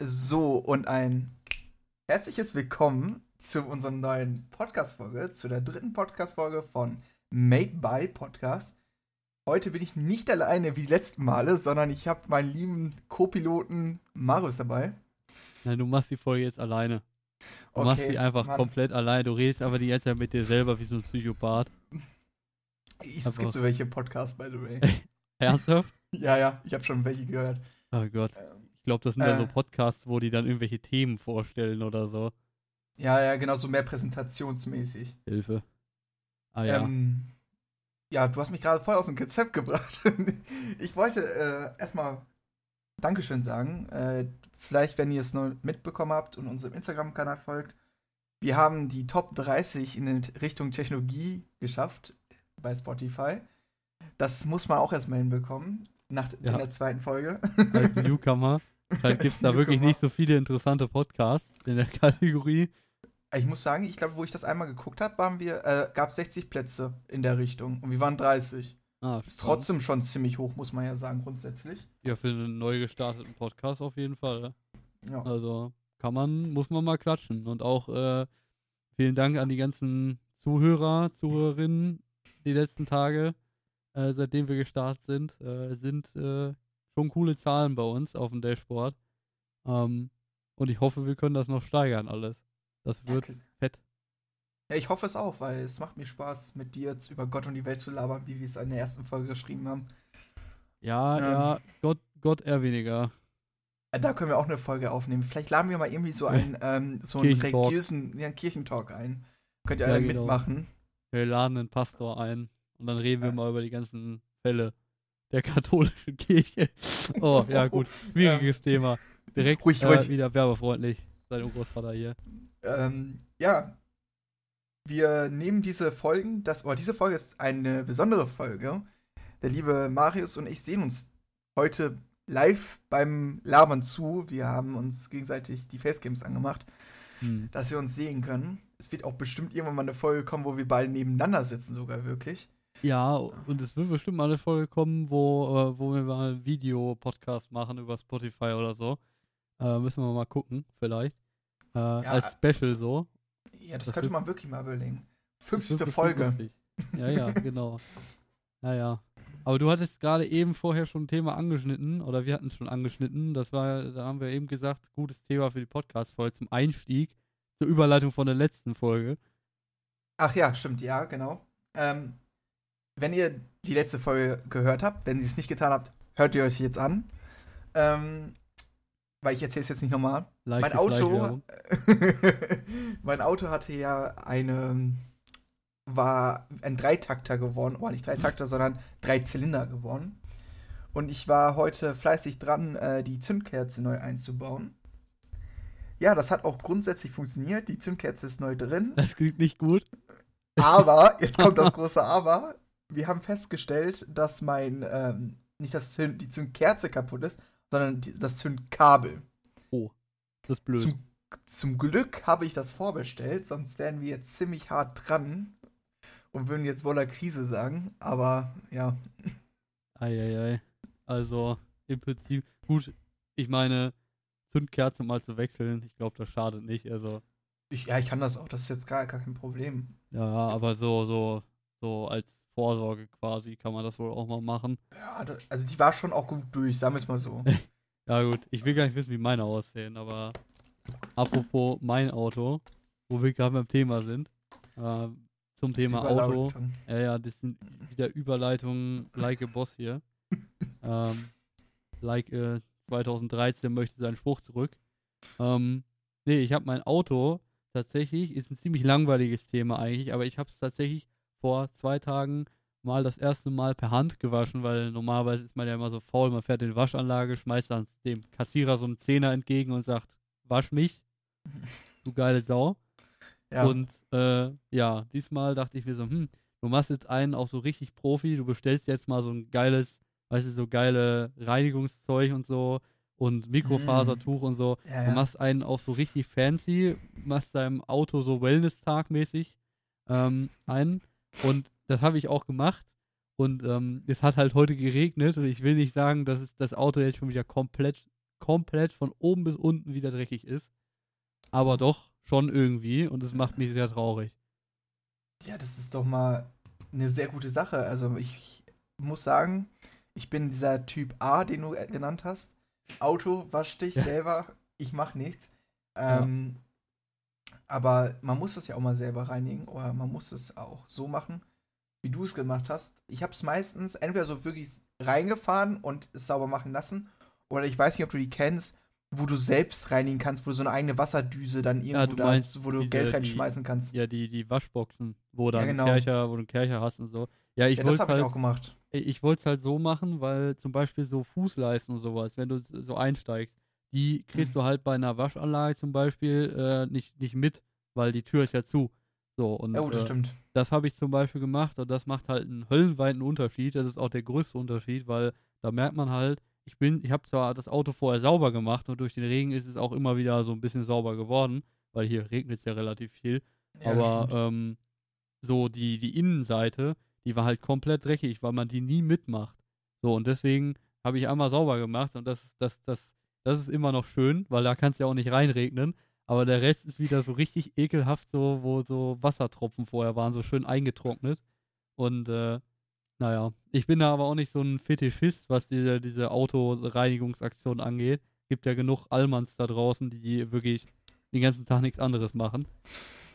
So, und ein herzliches Willkommen zu unserer neuen Podcast-Folge, zu der dritten Podcast-Folge von Made by Podcast. Heute bin ich nicht alleine wie die letzten Male, sondern ich habe meinen lieben Co-Piloten Marius dabei. Nein, du machst die Folge jetzt alleine. Du machst Okay, die einfach Mann. komplett alleine. Du redest aber die ganze Zeit mit dir selber wie so ein Psychopath. Es Aber- gibt so welche Podcasts, by the way. Ernsthaft? ja, ja, ich habe schon welche gehört. Oh Gott. Ähm, Ich glaube, das sind dann so Äh. Podcasts, wo die dann irgendwelche Themen vorstellen oder so. Ja, ja, genau, so mehr präsentationsmäßig. Hilfe. Ah ja. Ähm, ja, du hast mich gerade voll aus dem Konzept gebracht. ich wollte äh, erstmal Dankeschön sagen. Äh, vielleicht, wenn ihr es noch mitbekommen habt und unserem Instagram-Kanal folgt. Wir haben die Top 30 in Richtung Technologie geschafft bei Spotify. Das muss man auch erstmal hinbekommen. Nach, Ja. In der zweiten Folge. Als Newcomer. Vielleicht gibt es da wirklich nicht so viele interessante Podcasts in der Kategorie. Ich muss sagen, ich glaube, wo ich das einmal geguckt habe, waren wir, äh, gab 60 Plätze in der Richtung. Und wir waren 30. Ah, Ist trotzdem schon ziemlich hoch, muss man ja sagen, grundsätzlich. Ja, für einen neu gestarteten Podcast auf jeden Fall. Ja. Also kann man, muss man mal klatschen. Und auch äh, vielen Dank an die ganzen Zuhörer, Zuhörerinnen die letzten Tage, äh, seitdem wir gestartet sind. Äh, sind äh, schon coole Zahlen bei uns auf dem Dashboard. Ähm, und ich hoffe, wir können das noch steigern alles. Das wird Ja, fett. Ja, ich hoffe es auch, weil es macht mir Spaß, mit dir jetzt über Gott und die Welt zu labern, wie wir es in der ersten Folge geschrieben haben. Ja, Ähm. ja, Gott, Gott eher weniger. Äh, Da können wir auch eine Folge aufnehmen. Vielleicht laden wir mal irgendwie so einen, ähm, so einen religiösen ja, einen Kirchentalk ein. Könnt ihr Ja, alle genau. mitmachen. Wir laden einen Pastor ein und dann reden wir Ja. mal über die ganzen Fälle der katholischen Kirche. Oh, ja gut, schwieriges Thema. Direkt Ruhig, äh, ruhig. wieder werbefreundlich. Sein Urgroßvater hier. Ähm, ja. Wir nehmen diese Folgen, das, oh, diese Folge ist eine besondere Folge. Der liebe Marius und ich sehen uns heute live beim Labern zu. Wir haben uns gegenseitig die Facecams angemacht. Hm. dass wir uns sehen können. Es wird auch bestimmt irgendwann mal eine Folge kommen, wo wir beide nebeneinander sitzen, sogar wirklich. Ja, und es wird bestimmt mal eine Folge kommen, wo, äh, wo wir mal einen Video-Podcast machen über Spotify oder so. Äh, müssen wir mal gucken, vielleicht. Äh, als Special so. Ja, das, Das könnte man wirklich mal überlegen. Das wird 50. bestimmt Folge. Ja, ja, genau. Ja, ja. Aber du hattest gerade eben vorher schon ein Thema angeschnitten, oder wir hatten es schon angeschnitten. Das war, da haben wir eben gesagt, gutes Thema für die Podcast-Folge zum Einstieg, zur Überleitung von der letzten Folge. Ach ja, stimmt, ja, genau. Ähm, wenn ihr die letzte Folge gehört habt, wenn ihr es nicht getan habt, hört ihr euch jetzt an. Ähm, weil ich erzähle es jetzt nicht nochmal. Mein Auto, mein Auto hatte ja eine, war ein Dreitakter geworden, oder nicht Dreitakter, sondern Dreizylinder geworden. Und ich war heute fleißig dran, äh, die Zündkerze neu einzubauen. Ja, das hat auch grundsätzlich funktioniert. Die Zündkerze ist neu drin. Das klingt nicht gut. Aber, jetzt kommt das große Aber. Wir haben festgestellt, dass mein, ähm, nicht das Zünd, die Zündkerze kaputt ist, sondern die, das Zündkabel. Das ist blöd. Zum, zum Glück habe ich das vorbestellt, sonst wären wir jetzt ziemlich hart dran und würden jetzt woller Krise sagen. Aber ja, Eieiei. Also, im Prinzip, gut, ich meine, Zündkerze mal zu wechseln, ich glaube, das schadet nicht. Also, ich, ja, ich kann das auch. Das ist jetzt gar, gar kein Problem. ja, aber so, so, so als Vorsorge quasi kann man das wohl auch mal machen. Ja, also die war schon auch gut durch, sagen wir es mal so. Ja gut, ich will gar nicht wissen, wie meine aussehen, aber apropos mein Auto, wo wir gerade beim Thema sind, äh, zum Thema Das Auto. Überleitung. Ja, ja, das sind wieder Überleitungen like a Boss hier. ähm, like äh, 2013 möchte sein Spruch zurück. Ähm, nee, ich habe mein Auto tatsächlich, ist ein ziemlich langweiliges Thema eigentlich, aber ich habe es tatsächlich vor zwei Tagen mal das erste Mal per Hand gewaschen, weil normalerweise ist man ja immer so faul, man fährt in die Waschanlage, schmeißt dann dem Kassierer so einen Zehner entgegen und sagt, wasch mich, du geile Sau. Ja. Und äh, ja, diesmal dachte ich mir so, hm, du machst jetzt einen auch so richtig Profi, du bestellst jetzt mal so ein geiles, weißt du, so geile Reinigungszeug und so und Mikrofasertuch und so. ja, Du ja. machst einen auch so richtig fancy, machst deinem Auto so Wellness-Tag mäßig ähm, ein. Und das habe ich auch gemacht. Und ähm, es hat halt heute geregnet und ich will nicht sagen, dass es das Auto jetzt schon wieder komplett komplett von oben bis unten wieder dreckig ist. Aber doch schon irgendwie und es macht mich sehr traurig. Ja, das ist doch mal eine sehr gute Sache. Also ich muss sagen, ich bin dieser Typ A, den du genannt hast. Auto, wasch dich ja. selber, ich mach nichts. Ähm, ja. Aber man muss das ja auch mal selber reinigen oder man muss es auch so machen, wie du es gemacht hast. Ich habe es meistens entweder so wirklich reingefahren und es sauber machen lassen oder ich weiß nicht, ob du die kennst, wo du selbst reinigen kannst, wo du so eine eigene Wasserdüse dann irgendwo ja, du da, wo du diese, Geld reinschmeißen kannst. Ja, die, die Waschboxen, wo dann ja, genau. Kercher, wo du einen Kercher hast und so. Ja, ich ja, das habe halt, ich auch gemacht. Ich wollte es halt so machen, weil zum Beispiel so Fußleisten und sowas, wenn du so einsteigst, die kriegst mhm. du halt bei einer Waschanlage zum Beispiel äh, nicht, nicht mit, weil die Tür ist ja zu. So, und, oh, das äh, stimmt. Das habe ich zum Beispiel gemacht und das macht halt einen höllenweiten Unterschied. Das ist auch der größte Unterschied, weil da merkt man halt, ich bin, ich habe zwar das Auto vorher sauber gemacht und durch den Regen ist es auch immer wieder so ein bisschen sauber geworden, weil hier regnet es ja relativ viel. Ja, aber ähm, so die, die Innenseite, die war halt komplett dreckig, weil man die nie mitmacht. So, und deswegen habe ich einmal sauber gemacht und das, das, das, das ist immer noch schön, weil da kann es ja auch nicht reinregnen. Aber der Rest ist wieder so richtig ekelhaft, so, wo so Wassertropfen vorher waren, so schön eingetrocknet. Und äh, naja, ich bin da aber auch nicht so ein Fetischist, was diese, diese Autoreinigungsaktion angeht. Gibt ja genug Allmanns da draußen, die wirklich den ganzen Tag nichts anderes machen.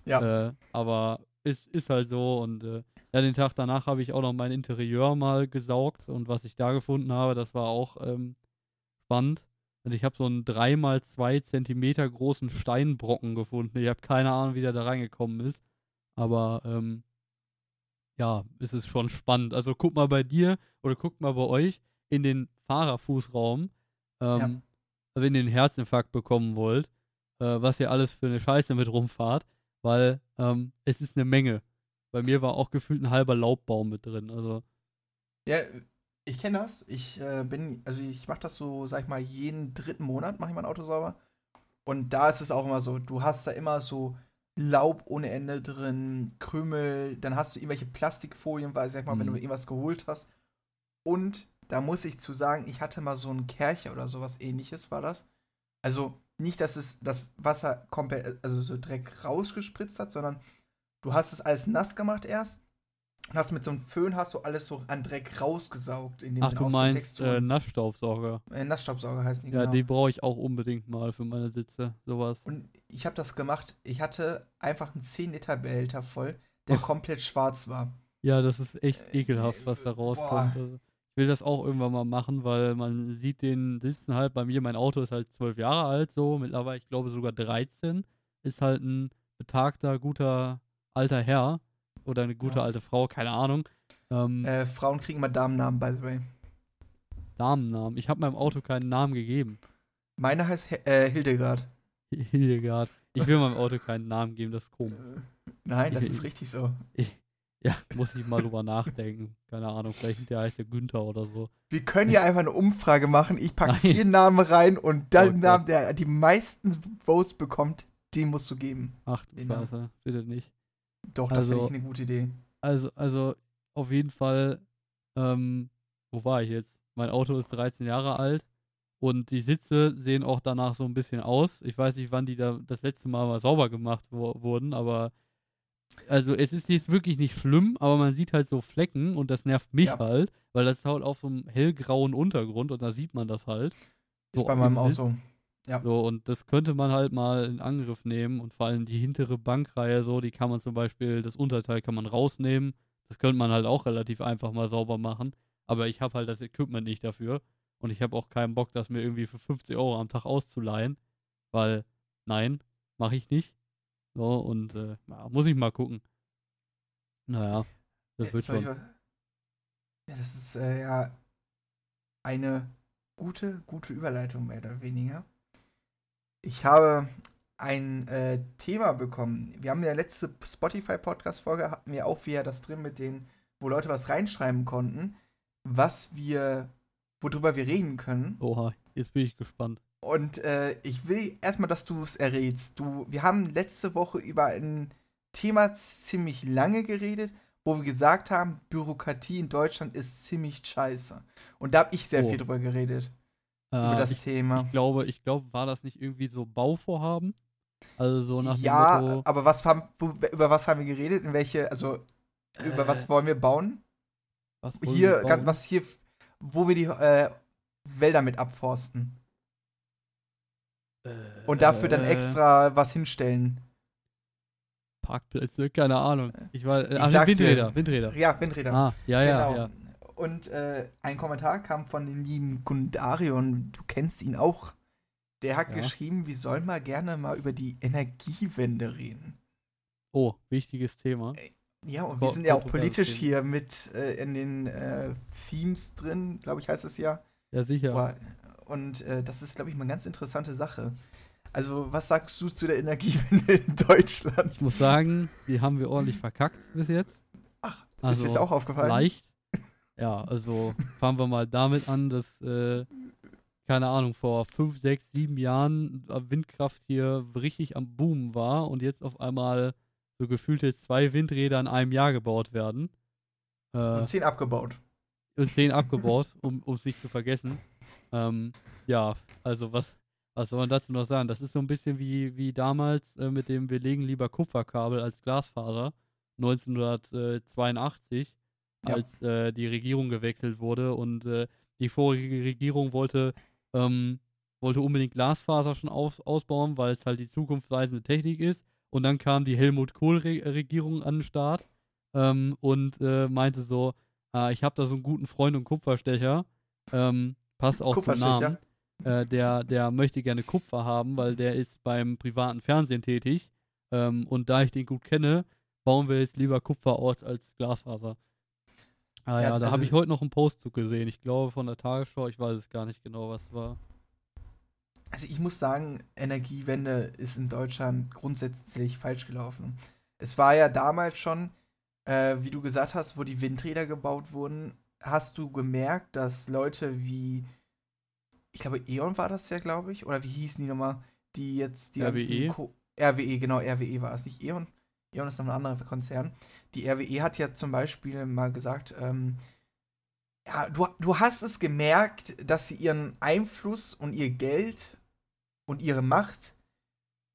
Ja. Äh, aber es ist, halt so und äh, ja, den Tag danach habe ich auch noch mein Interieur mal gesaugt und was ich da gefunden habe, das war auch ähm, spannend. Also ich habe so einen 3x2 Zentimeter großen Steinbrocken gefunden. Ich habe keine Ahnung, wie der da reingekommen ist. Aber ähm, ja, es ist schon spannend. Also guck mal bei dir oder guck mal bei euch in den Fahrerfußraum, ähm, ja. wenn ihr einen Herzinfarkt bekommen wollt, äh, was ihr alles für eine Scheiße mit rumfahrt, weil ähm, es ist eine Menge. Bei mir war auch gefühlt ein halber Laubbaum mit drin. Also. Ja, ich kenne das. Ich äh, bin, also ich mache das so, sag ich mal, jeden dritten Monat mache ich mein Auto sauber. Und da ist es auch immer so, du hast da immer so Laub ohne Ende drin, Krümel, dann hast du irgendwelche Plastikfolien, weil, sag ich mal, mhm. wenn du mhm. irgendwas geholt hast. Und da muss ich zu sagen, ich hatte mal so einen Kercher oder sowas ähnliches, war das. Also nicht, dass es das Wasser komplett, also so Dreck rausgespritzt hat, sondern du hast es alles nass gemacht erst und hast mit so einem Föhn hast du alles so an Dreck rausgesaugt. In dem Ach, du meinst äh, Nassstaubsauger. Äh, Nassstaubsauger heißen die, Ja, genau. die brauche ich auch unbedingt mal für meine Sitze, sowas. Und ich habe das gemacht, ich hatte einfach einen 10-Liter-Behälter voll, der oh. komplett schwarz war. Ja, das ist echt äh, ekelhaft, was da rauskommt. Also, ich will das auch irgendwann mal machen, weil man sieht den Sitzen halt bei mir, mein Auto ist halt zwölf Jahre alt, so, mittlerweile, ich glaube sogar 13, ist halt ein betagter, guter alter Herr oder eine gute ja. alte Frau, keine Ahnung. Ähm, äh, Frauen kriegen immer Damennamen, by the way. Damennamen? Ich habe meinem Auto keinen Namen gegeben. Meine heißt äh, Hildegard. Hildegard. Ich will meinem Auto keinen Namen geben, das ist komisch. Nein, das ich, ist richtig so. Ich, ja, muss ich mal drüber nachdenken. Keine Ahnung, vielleicht der heißt ja Günther oder so. Wir können ja einfach eine Umfrage machen. Ich packe vier Namen rein und der oh Name, der die meisten Votes bekommt, den musst du geben. Ach du Scheiße, bitte nicht. Doch, das also, finde ich eine gute Idee. Also, also auf jeden Fall, ähm, wo war ich jetzt? Mein Auto ist 13 Jahre alt und die Sitze sehen auch danach so ein bisschen aus. Ich weiß nicht, wann die da das letzte Mal mal sauber gemacht wo wurden, aber also es ist jetzt wirklich nicht schlimm, aber man sieht halt so Flecken und das nervt mich ja. halt, weil das ist halt auf so einem hellgrauen Untergrund und da sieht man das halt. Ist so bei meinem auch so. Ja. So, und das könnte man halt mal in Angriff nehmen und vor allem die hintere Bankreihe so, die kann man zum Beispiel, das Unterteil kann man rausnehmen. Das könnte man halt auch relativ einfach mal sauber machen. Aber ich habe halt das Equipment nicht dafür. Und ich habe auch keinen Bock, das mir irgendwie für 50 Euro am Tag auszuleihen. Weil, nein, mache ich nicht. So, und äh, ja, muss ich mal gucken. Naja, das äh, wird schon. Ja, das ist äh, ja eine gute, gute Überleitung, mehr oder weniger. Ich habe ein äh, Thema bekommen. Wir haben ja letzte Spotify-Podcast-Folge, hatten wir auch wieder das drin mit denen, wo Leute was reinschreiben konnten, was wir, worüber wir reden können. Oha, jetzt bin ich gespannt. Und äh, ich will erstmal, dass du es errätst. Du, wir haben letzte Woche über ein Thema ziemlich lange geredet, wo wir gesagt haben, Bürokratie in Deutschland ist ziemlich scheiße. Und da habe ich sehr oh. viel drüber geredet. Über Äh, das ich, Thema. ich glaube, ich glaube, war das nicht irgendwie so Bauvorhaben? Also so nach ja, dem Motto, aber was haben, über was haben wir geredet? In welche, also über was äh, wollen wir bauen? was wollen Hier, wir ganz, bauen? was hier, wo wir die äh, Wälder mit abforsten. Und dafür dann Äh, extra was hinstellen. Parkplätze, keine Ahnung. Ich war, äh, Ich ach. Windräder, Windräder. Ja, Windräder. Ah, ja, ja, genau. ja. Und äh, ein Kommentar kam von dem lieben Gundarion, du kennst ihn auch. Der hat Ja. geschrieben, wir sollen mal gerne mal über die Energiewende reden. Oh, wichtiges Thema. Ja, und wir Ko- sind ja auch politisch hier mit äh, in den äh, Themes drin, glaube ich, heißt es ja. Ja, sicher. Und äh, das ist, glaube ich, mal eine ganz interessante Sache. Also, was sagst du zu der Energiewende in Deutschland? Ich muss sagen, die haben wir ordentlich verkackt bis jetzt. Ach, Also, ist dir das auch aufgefallen? Leicht. Ja, also fangen wir mal damit an, dass, äh, keine Ahnung, vor fünf, sechs, sieben Jahren äh, Windkraft hier richtig am Boom war und jetzt auf einmal so gefühlte zwei Windräder in einem Jahr gebaut werden. Äh, Und zehn abgebaut. und zehn abgebaut, um es nicht zu vergessen. Ähm, ja, also was, was soll man dazu noch sagen? Das ist so ein bisschen wie, wie damals äh, mit dem Wir legen lieber Kupferkabel als Glasfaser 1982, Ja. als äh, die Regierung gewechselt wurde und äh, die vorige Regierung wollte, ähm, wollte unbedingt Glasfaser schon aus, ausbauen, weil es halt die zukunftsweisende Technik ist. Und dann kam die Helmut Kohl-Regierung an den Start ähm, und äh, meinte so, ah, ich habe da so einen guten Freund und Kupferstecher, ähm, passt auch zum? Namen. Äh, der, der möchte gerne Kupfer haben, weil der ist beim privaten Fernsehen tätig. Ähm, und da ich den gut kenne, bauen wir jetzt lieber Kupfer aus als Glasfaser. Ah Ja, ja, da habe ich heute noch einen Post zu gesehen. Ich glaube von der Tagesschau, ich weiß es gar nicht genau, was war. Also ich muss sagen, Energiewende ist in Deutschland grundsätzlich falsch gelaufen. Es war ja damals schon, äh, wie du gesagt hast, wo die Windräder gebaut wurden, hast du gemerkt, dass Leute wie, ich glaube, E.ON war das ja, glaube ich, oder wie hießen die nochmal, die jetzt die RWE? ganzen Ko RWE, genau, RWE war es, nicht E.ON. E.ON ist noch ein anderer Konzern. Die RWE hat ja zum Beispiel mal gesagt, ähm, ja, du, du hast es gemerkt, dass sie ihren Einfluss und ihr Geld und ihre Macht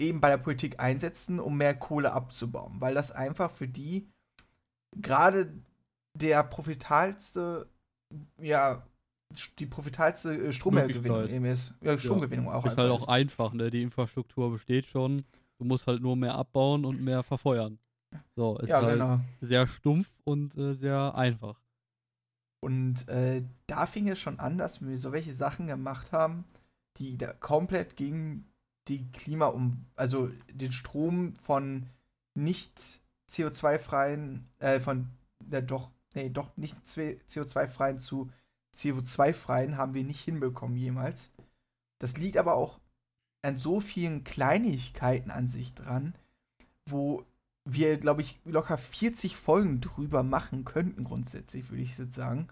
eben bei der Politik einsetzen, um mehr Kohle abzubauen, weil das einfach für die gerade der profitalste, ja, die profitalste äh, Stromgewinnung eben ist. Ja, Stromgewinnung auch ist halt auch ist. einfach, ne? Die Infrastruktur besteht schon. Du musst halt nur mehr abbauen und mehr verfeuern. So, ist Ja, halt genau. sehr stumpf und äh, sehr einfach. Und äh, da fing es schon an, dass wir so welche Sachen gemacht haben, die da komplett gegen die Klima um, also den Strom von nicht CO2-freien, äh, von, ja doch, nee, doch nicht CO2-freien zu CO2-freien haben wir nicht hinbekommen jemals. Das liegt aber auch an so vielen Kleinigkeiten an sich dran, wo wir, glaube ich, locker 40 Folgen drüber machen könnten, grundsätzlich, würde ich jetzt sagen.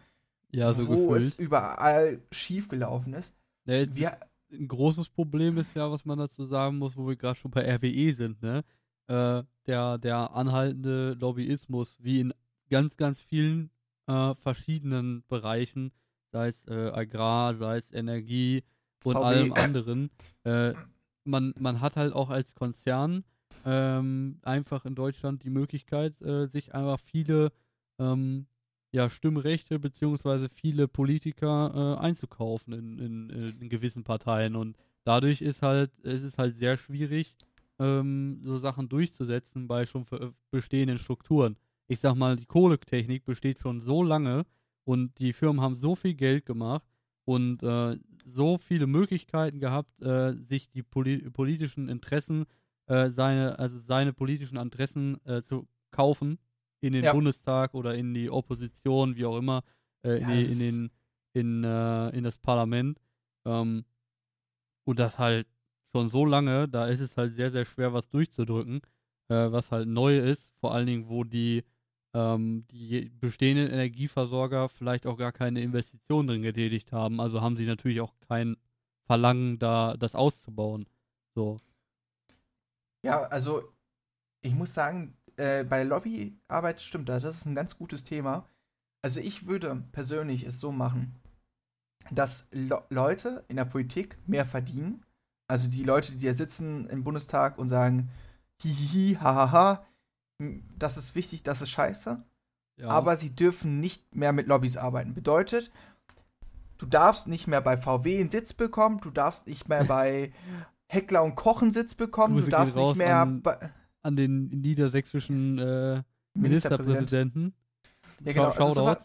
Ja, so wo es gefühlt. überall schief gelaufen ist. Es Wir, ein großes Problem ist ja, was man dazu sagen muss, wo wir gerade schon bei RWE sind, ne? Äh, der, der anhaltende Lobbyismus, wie in ganz, ganz vielen äh, verschiedenen Bereichen, sei es äh, Agrar, sei es Energie und VW. allem anderen. Äh, man, man hat halt auch als Konzern ähm, einfach in Deutschland die Möglichkeit, äh, sich einfach viele ähm, ja, Stimmrechte beziehungsweise viele Politiker äh, einzukaufen in, in, in gewissen Parteien und dadurch ist halt, es ist halt sehr schwierig, ähm, so Sachen durchzusetzen bei schon bestehenden Strukturen. Ich sag mal, die Kohletechnik besteht schon so lange und die Firmen haben so viel Geld gemacht und äh, so viele Möglichkeiten gehabt, äh, sich die poli politischen Interessen, äh, seine, also seine politischen Interessen äh, zu kaufen in den Ja. Bundestag oder in die Opposition, wie auch immer, äh, in, das- in, den, in, äh, in das Parlament. Ähm, und das halt schon so lange, da ist es halt sehr, sehr schwer, was durchzudrücken, was halt neu ist, vor allen Dingen, wo die, ähm, die bestehenden Energieversorger vielleicht auch gar keine Investitionen drin getätigt haben. Also haben sie natürlich auch kein Verlangen, da das auszubauen. So. ja, also ich muss sagen, äh, bei Lobbyarbeit stimmt das. Das ist ein ganz gutes Thema. Also ich würde persönlich es so machen. dass Le Leute in der Politik mehr verdienen. Also die Leute, die da sitzen im Bundestag und sagen, hihihi, hahaha, das ist wichtig, das ist scheiße. Ja. Aber sie dürfen nicht mehr mit Lobbys arbeiten. Bedeutet, du darfst nicht mehr bei VW einen Sitz bekommen, du darfst nicht mehr bei Heckler und Koch einen Sitz bekommen, du darfst nicht mehr an, an den niedersächsischen äh, Ministerpräsidenten. Ja, genau. Also so,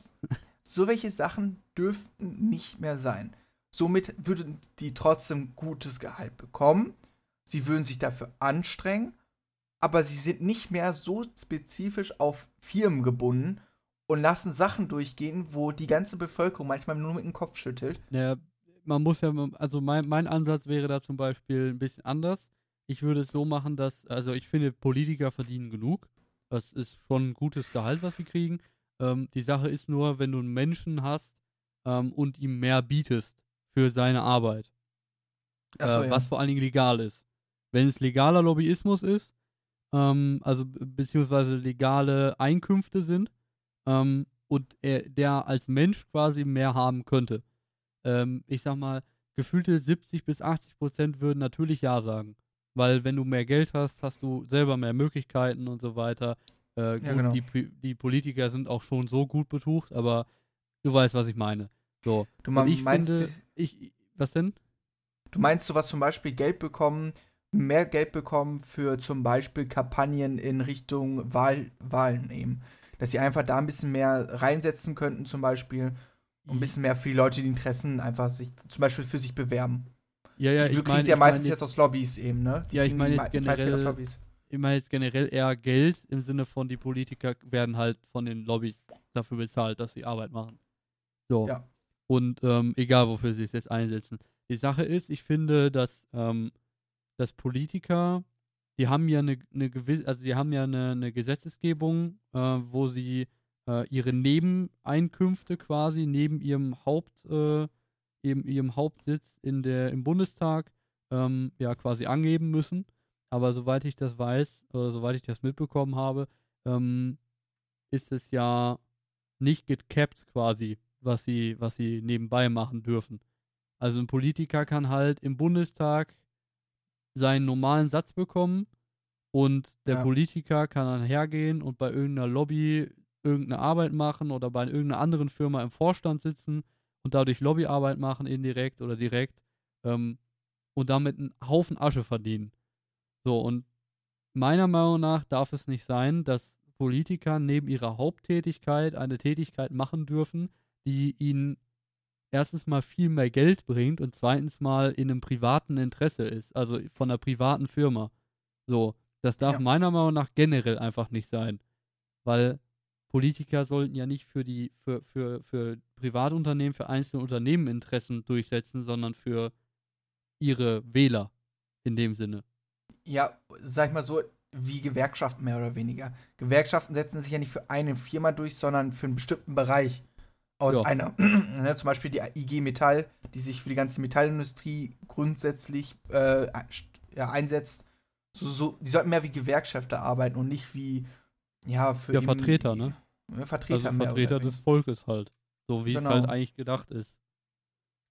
so welche Sachen dürften nicht mehr sein. Somit würden die trotzdem gutes Gehalt bekommen. Sie würden sich dafür anstrengen, aber sie sind nicht mehr so spezifisch auf Firmen gebunden und lassen Sachen durchgehen, wo die ganze Bevölkerung manchmal nur mit dem Kopf schüttelt. Ja, man muss ja, also mein, mein Ansatz wäre da zum Beispiel ein bisschen anders. Ich würde es so machen, dass, also ich finde, Politiker verdienen genug. Das ist schon ein gutes Gehalt, was sie kriegen. Ähm, die Sache ist nur, wenn du einen Menschen hast ähm, und ihm mehr bietest für seine Arbeit, äh, so, ja. was vor allen Dingen legal ist. Wenn es legaler Lobbyismus ist, ähm, also beziehungsweise legale Einkünfte sind ähm, und er, der als Mensch quasi mehr haben könnte. Ähm, ich sag mal, gefühlte 70 bis 80 Prozent würden natürlich Ja sagen. Weil wenn du mehr Geld hast, hast du selber mehr Möglichkeiten und so weiter. Äh, gut, ja, genau. die, die, Politiker sind auch schon so gut betucht, aber du weißt, was ich meine. So. Du man, ich meinst, finde, ich, was denn? Du meinst du was zum Beispiel Geld bekommen, mehr Geld bekommen für zum Beispiel Kampagnen in Richtung Wahl, Wahlen eben. Dass sie einfach da ein bisschen mehr reinsetzen könnten, zum Beispiel, und ein bisschen mehr für die Leute, die Interessen einfach sich zum Beispiel für sich bewerben. Ja, ja, die, ich meine. ja meistens jetzt aus Lobbys eben, ne? Die ja, ich meine jetzt generell, ich meine jetzt generell eher Geld im Sinne von, die Politiker werden halt von den Lobbys dafür bezahlt, dass sie Arbeit machen. So. Ja. Und ähm, egal, wofür sie es jetzt einsetzen. Die Sache ist, ich finde, dass, ähm, dass Politiker, die haben ja eine, eine gewisse, also die haben ja eine, eine Gesetzesgebung, äh, wo sie äh, ihre Nebeneinkünfte quasi neben ihrem Haupt, äh, ihrem, ihrem Hauptsitz in der, im Bundestag ähm, ja quasi angeben müssen. Aber soweit ich das weiß, oder soweit ich das mitbekommen habe, ähm, ist es ja nicht gecapped quasi, was sie, was sie nebenbei machen dürfen. Also ein Politiker kann halt im Bundestag seinen normalen Satz bekommen und der ja. Politiker kann dann hergehen und bei irgendeiner Lobby irgendeine Arbeit machen oder bei irgendeiner anderen Firma im Vorstand sitzen und dadurch Lobbyarbeit machen, indirekt oder direkt, ähm, und damit einen Haufen Asche verdienen. So, und meiner Meinung nach darf es nicht sein, dass Politiker neben ihrer Haupttätigkeit eine Tätigkeit machen dürfen, die ihnen erstens mal viel mehr Geld bringt und zweitens mal in einem privaten Interesse ist, also von einer privaten Firma. So, das darf ja. meiner Meinung nach generell einfach nicht sein. Weil Politiker sollten ja nicht für die, für, für, für Privatunternehmen, für einzelne Unternehmen Interessen durchsetzen, sondern für ihre Wähler in dem Sinne ja, sag ich mal so, wie Gewerkschaften mehr oder weniger. Gewerkschaften setzen sich ja nicht für eine Firma durch, sondern für einen bestimmten Bereich aus ja. einer, ne, zum Beispiel die IG Metall, die sich für die ganze Metallindustrie grundsätzlich äh, ja, einsetzt. So, so, die sollten mehr wie Gewerkschafter arbeiten und nicht wie, ja, für. Ja, Vertreter, ne? Ja, Vertreter also Vertreter des Volkes halt. So wie genau. es halt eigentlich gedacht ist.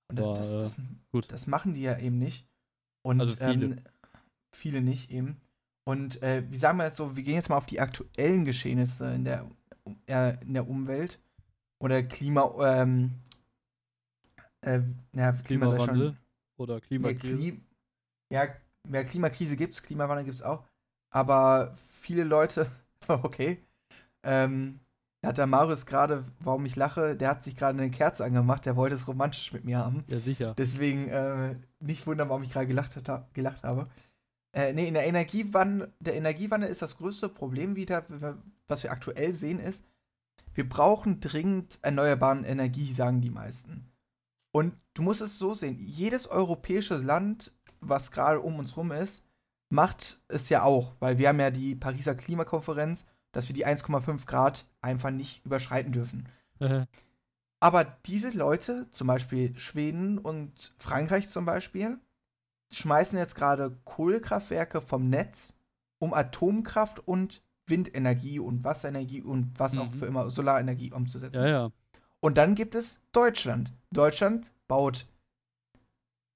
Aber, das, das, gut. das machen die ja eben nicht. Und also viele. Ähm, viele nicht eben. Und äh, wie sagen wir jetzt so, wir gehen jetzt mal auf die aktuellen Geschehnisse in der, äh, in der Umwelt oder Klima, ähm, äh, ja, Klimawandel schon, oder Klimakrise. Klim ja, ja, Klimakrise gibt's, Klimawandel gibt's auch. Aber viele Leute, okay, ähm, hat der Marius gerade, warum ich lache, der hat sich gerade eine Kerze angemacht, der wollte es romantisch mit mir haben. Ja, sicher. Deswegen äh, nicht wundern, warum ich gerade gelacht, gelacht habe. Äh, nee, in der Energiewandel, der Energiewandel ist das größte Problem wieder, was wir aktuell sehen, ist, wir brauchen dringend erneuerbare Energie, sagen die meisten. Und du musst es so sehen, jedes europäische Land, was gerade um uns rum ist, macht es ja auch, weil wir haben ja die Pariser Klimakonferenz, dass wir die 1,5 Grad einfach nicht überschreiten dürfen. Aber diese Leute, zum Beispiel Schweden und Frankreich zum Beispiel, schmeißen jetzt gerade Kohlekraftwerke vom Netz, um Atomkraft und Windenergie und Wasserenergie und was mhm. auch für immer Solarenergie umzusetzen. Ja, ja. Und dann gibt es Deutschland. Deutschland baut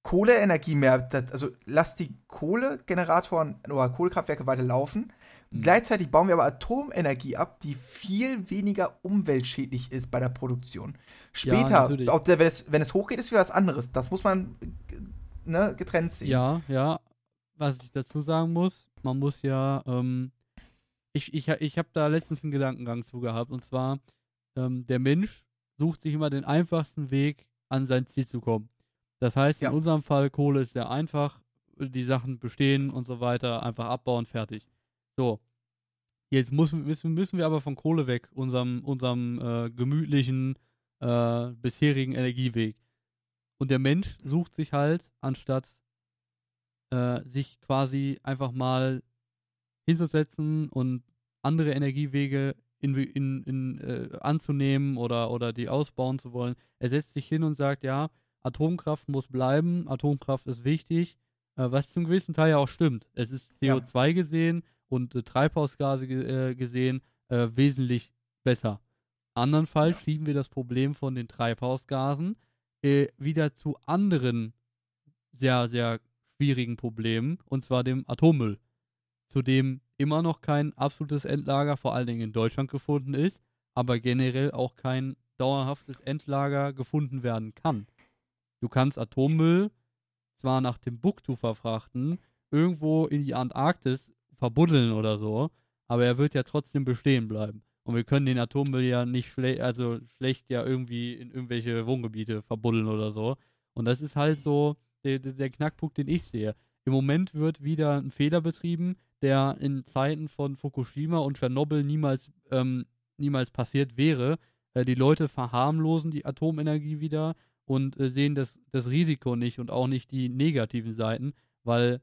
Kohleenergie mehr, also lasst die Kohlegeneratoren oder Kohlekraftwerke weiter laufen. Mhm. Gleichzeitig bauen wir aber Atomenergie ab, die viel weniger umweltschädlich ist bei der Produktion. Später, ja, auch wenn, es, wenn es hochgeht, ist wieder was anderes. Das muss man ne, getrennt sehen. Ja, ja. Was ich dazu sagen muss, man muss ja, ähm, ich, ich, ich habe da letztens einen Gedankengang zu gehabt und zwar, ähm, der Mensch sucht sich immer den einfachsten Weg, an sein Ziel zu kommen. Das heißt, ja. in unserem Fall, Kohle ist sehr einfach, die Sachen bestehen und so weiter, einfach abbauen, fertig. So. Jetzt müssen, müssen wir aber von Kohle weg, unserem, unserem äh, gemütlichen äh, bisherigen Energieweg. Und der Mensch sucht sich halt, anstatt äh, sich quasi einfach mal hinzusetzen und andere Energiewege in, in, in, äh, anzunehmen oder, oder die ausbauen zu wollen. Er setzt sich hin und sagt, ja, Atomkraft muss bleiben, Atomkraft ist wichtig, äh, was zum gewissen Teil ja auch stimmt. Es ist CO2 ja. gesehen und äh, Treibhausgase ge äh, gesehen äh, wesentlich besser. Andernfalls ja. schieben wir das Problem von den Treibhausgasen äh, wieder zu anderen sehr, sehr schwierigen Problemen, und zwar dem Atommüll, zu dem immer noch kein absolutes Endlager, vor allen Dingen in Deutschland, gefunden ist, aber generell auch kein dauerhaftes Endlager gefunden werden kann. Du kannst Atommüll zwar nach Timbuktu verfrachten, irgendwo in die Antarktis verbuddeln oder so, aber er wird ja trotzdem bestehen bleiben. Und wir können den Atommüll ja nicht schle also schlecht ja irgendwie in irgendwelche Wohngebiete verbuddeln oder so. Und das ist halt so der, der Knackpunkt, den ich sehe. Im Moment wird wieder ein Fehler betrieben, der in Zeiten von Fukushima und Tschernobyl niemals, ähm, niemals passiert wäre. Äh, die Leute verharmlosen die Atomenergie wieder und äh, sehen das, das Risiko nicht und auch nicht die negativen Seiten, weil